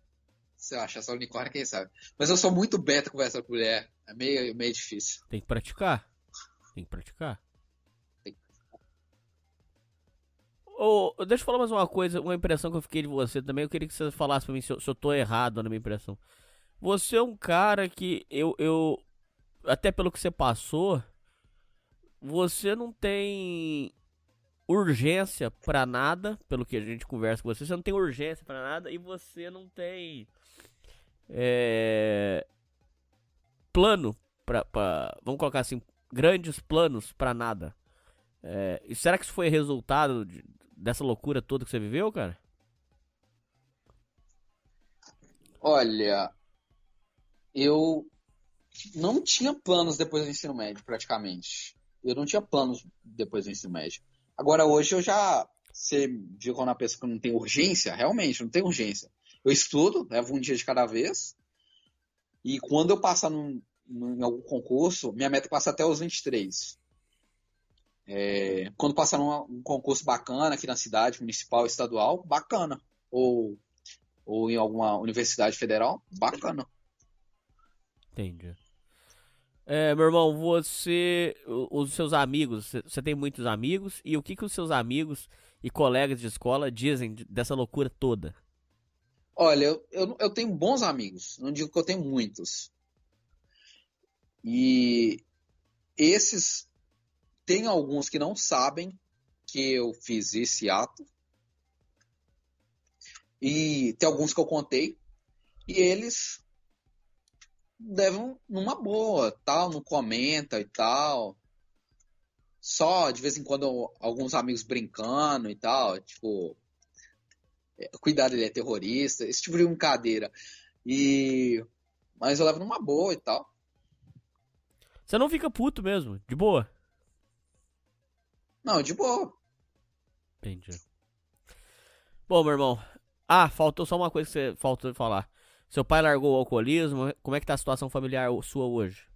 Se eu achasse uma unicórnio, quem sabe? Mas eu sou muito beta conversar com mulher. É meio, meio difícil. Tem que praticar. Tem que praticar. Ô, deixa eu falar mais uma coisa, uma impressão que eu fiquei de você também. Eu queria que você falasse pra mim se eu, se eu tô errado na minha impressão. Você é um cara que eu, eu. Até pelo que você passou, você não tem urgência pra nada, pelo que a gente conversa com você. Você não tem urgência pra nada e você não tem. É, plano pra, pra. Vamos colocar assim, grandes planos pra nada. É, e será que isso foi resultado de- dessa loucura toda que você viveu, cara? Olha, eu não tinha planos depois do ensino médio, praticamente. Eu não tinha planos depois do ensino médio. Agora, hoje eu já. Você viu quando a pessoa não tem urgência? Realmente, não tem urgência. Eu estudo, levo um dia de cada vez. E quando eu passar num, num- em algum concurso, minha meta é passar até os 23. É, quando passar num um concurso bacana aqui na cidade, municipal, estadual, bacana. Ou, ou em alguma universidade federal, bacana. Entendi. É, meu irmão, você. Os seus amigos, você- tem muitos amigos, e o que, que os seus amigos e colegas de escola dizem de- dessa loucura toda? Olha, eu, eu, eu tenho bons amigos, não digo que eu tenho muitos. E esses, tem alguns que não sabem que eu fiz esse ato. E tem alguns que eu contei. E eles levam numa boa, tal, não comenta e tal. Só de vez em quando alguns amigos brincando e tal, tipo, é, cuidado, ele é terrorista, esse tipo de brincadeira. E mas eu levo numa boa e tal. Você não fica puto mesmo, de boa. Não, de boa. Entendi. Bom, meu irmão. Ah, faltou só uma coisa que você faltou falar. Seu pai largou o alcoolismo. Como é que tá a situação familiar sua hoje?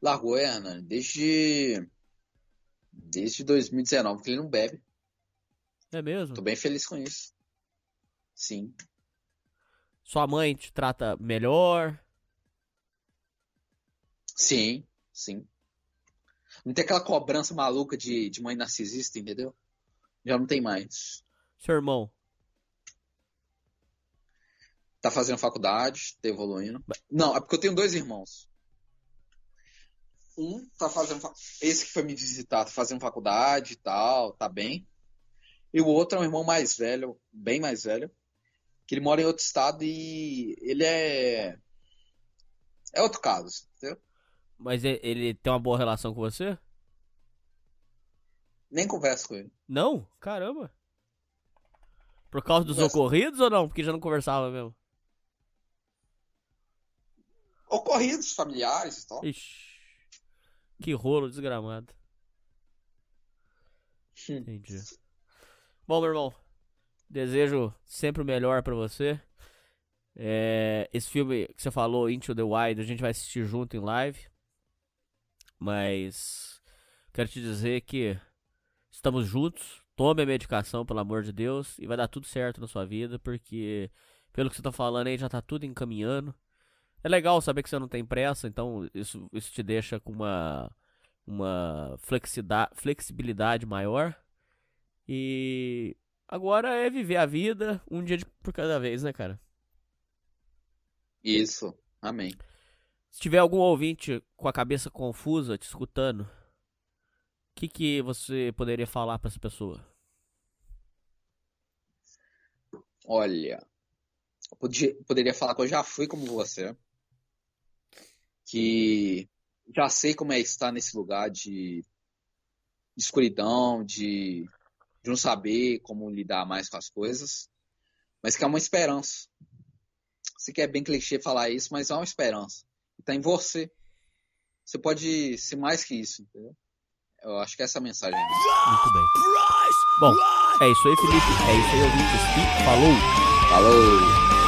Largou, é, Ana, desde desde 2019 que ele não bebe. É mesmo? Tô bem feliz com isso. Sim. Sua mãe te trata melhor? Sim, sim. Não tem aquela cobrança maluca de, de mãe narcisista, entendeu? Já não tem mais. Seu irmão? Tá fazendo faculdade, tá evoluindo. Não, é porque eu tenho dois irmãos. Um tá fazendo. fa- Esse que foi me visitar, tá fazendo faculdade e tal, tá bem. E o outro é um irmão mais velho, bem mais velho, que ele mora em outro estado e ele é. É outro caso, entendeu? Mas ele tem uma boa relação com você? Nem converso com ele. Não? Caramba. Por causa dos ocorridos ou não? Porque já não conversava mesmo? Ocorridos familiares e tal. Ixi. Que rolo desgramado. Entendi. Bom, meu irmão. Desejo sempre o melhor pra você. É, esse filme que você falou, Into the Wild, a gente vai assistir junto em live. Mas quero te dizer que estamos juntos. Tome a medicação, pelo amor de Deus, e vai dar tudo certo na sua vida, porque pelo que você tá falando aí já tá tudo encaminhando. É legal saber que você não tem pressa, então isso, isso te deixa com uma, uma flexibilidade maior. E agora é viver a vida um dia de- por cada vez, né, cara? Isso. Amém. Se tiver algum ouvinte com a cabeça confusa te escutando, o que, que você poderia falar pra essa pessoa? Olha, eu podia- poderia falar que eu já fui como você, que já sei como é estar nesse lugar de, de escuridão, de, de não saber como lidar mais com as coisas, mas que é uma esperança. sei que é bem clichê falar isso, mas é uma esperança. Está em você. Você pode ser mais que isso, entendeu? Eu acho que essa é a mensagem. Muito bem. Bom, é isso aí, Felipe. É isso aí, ouvintes. E falou! Falou!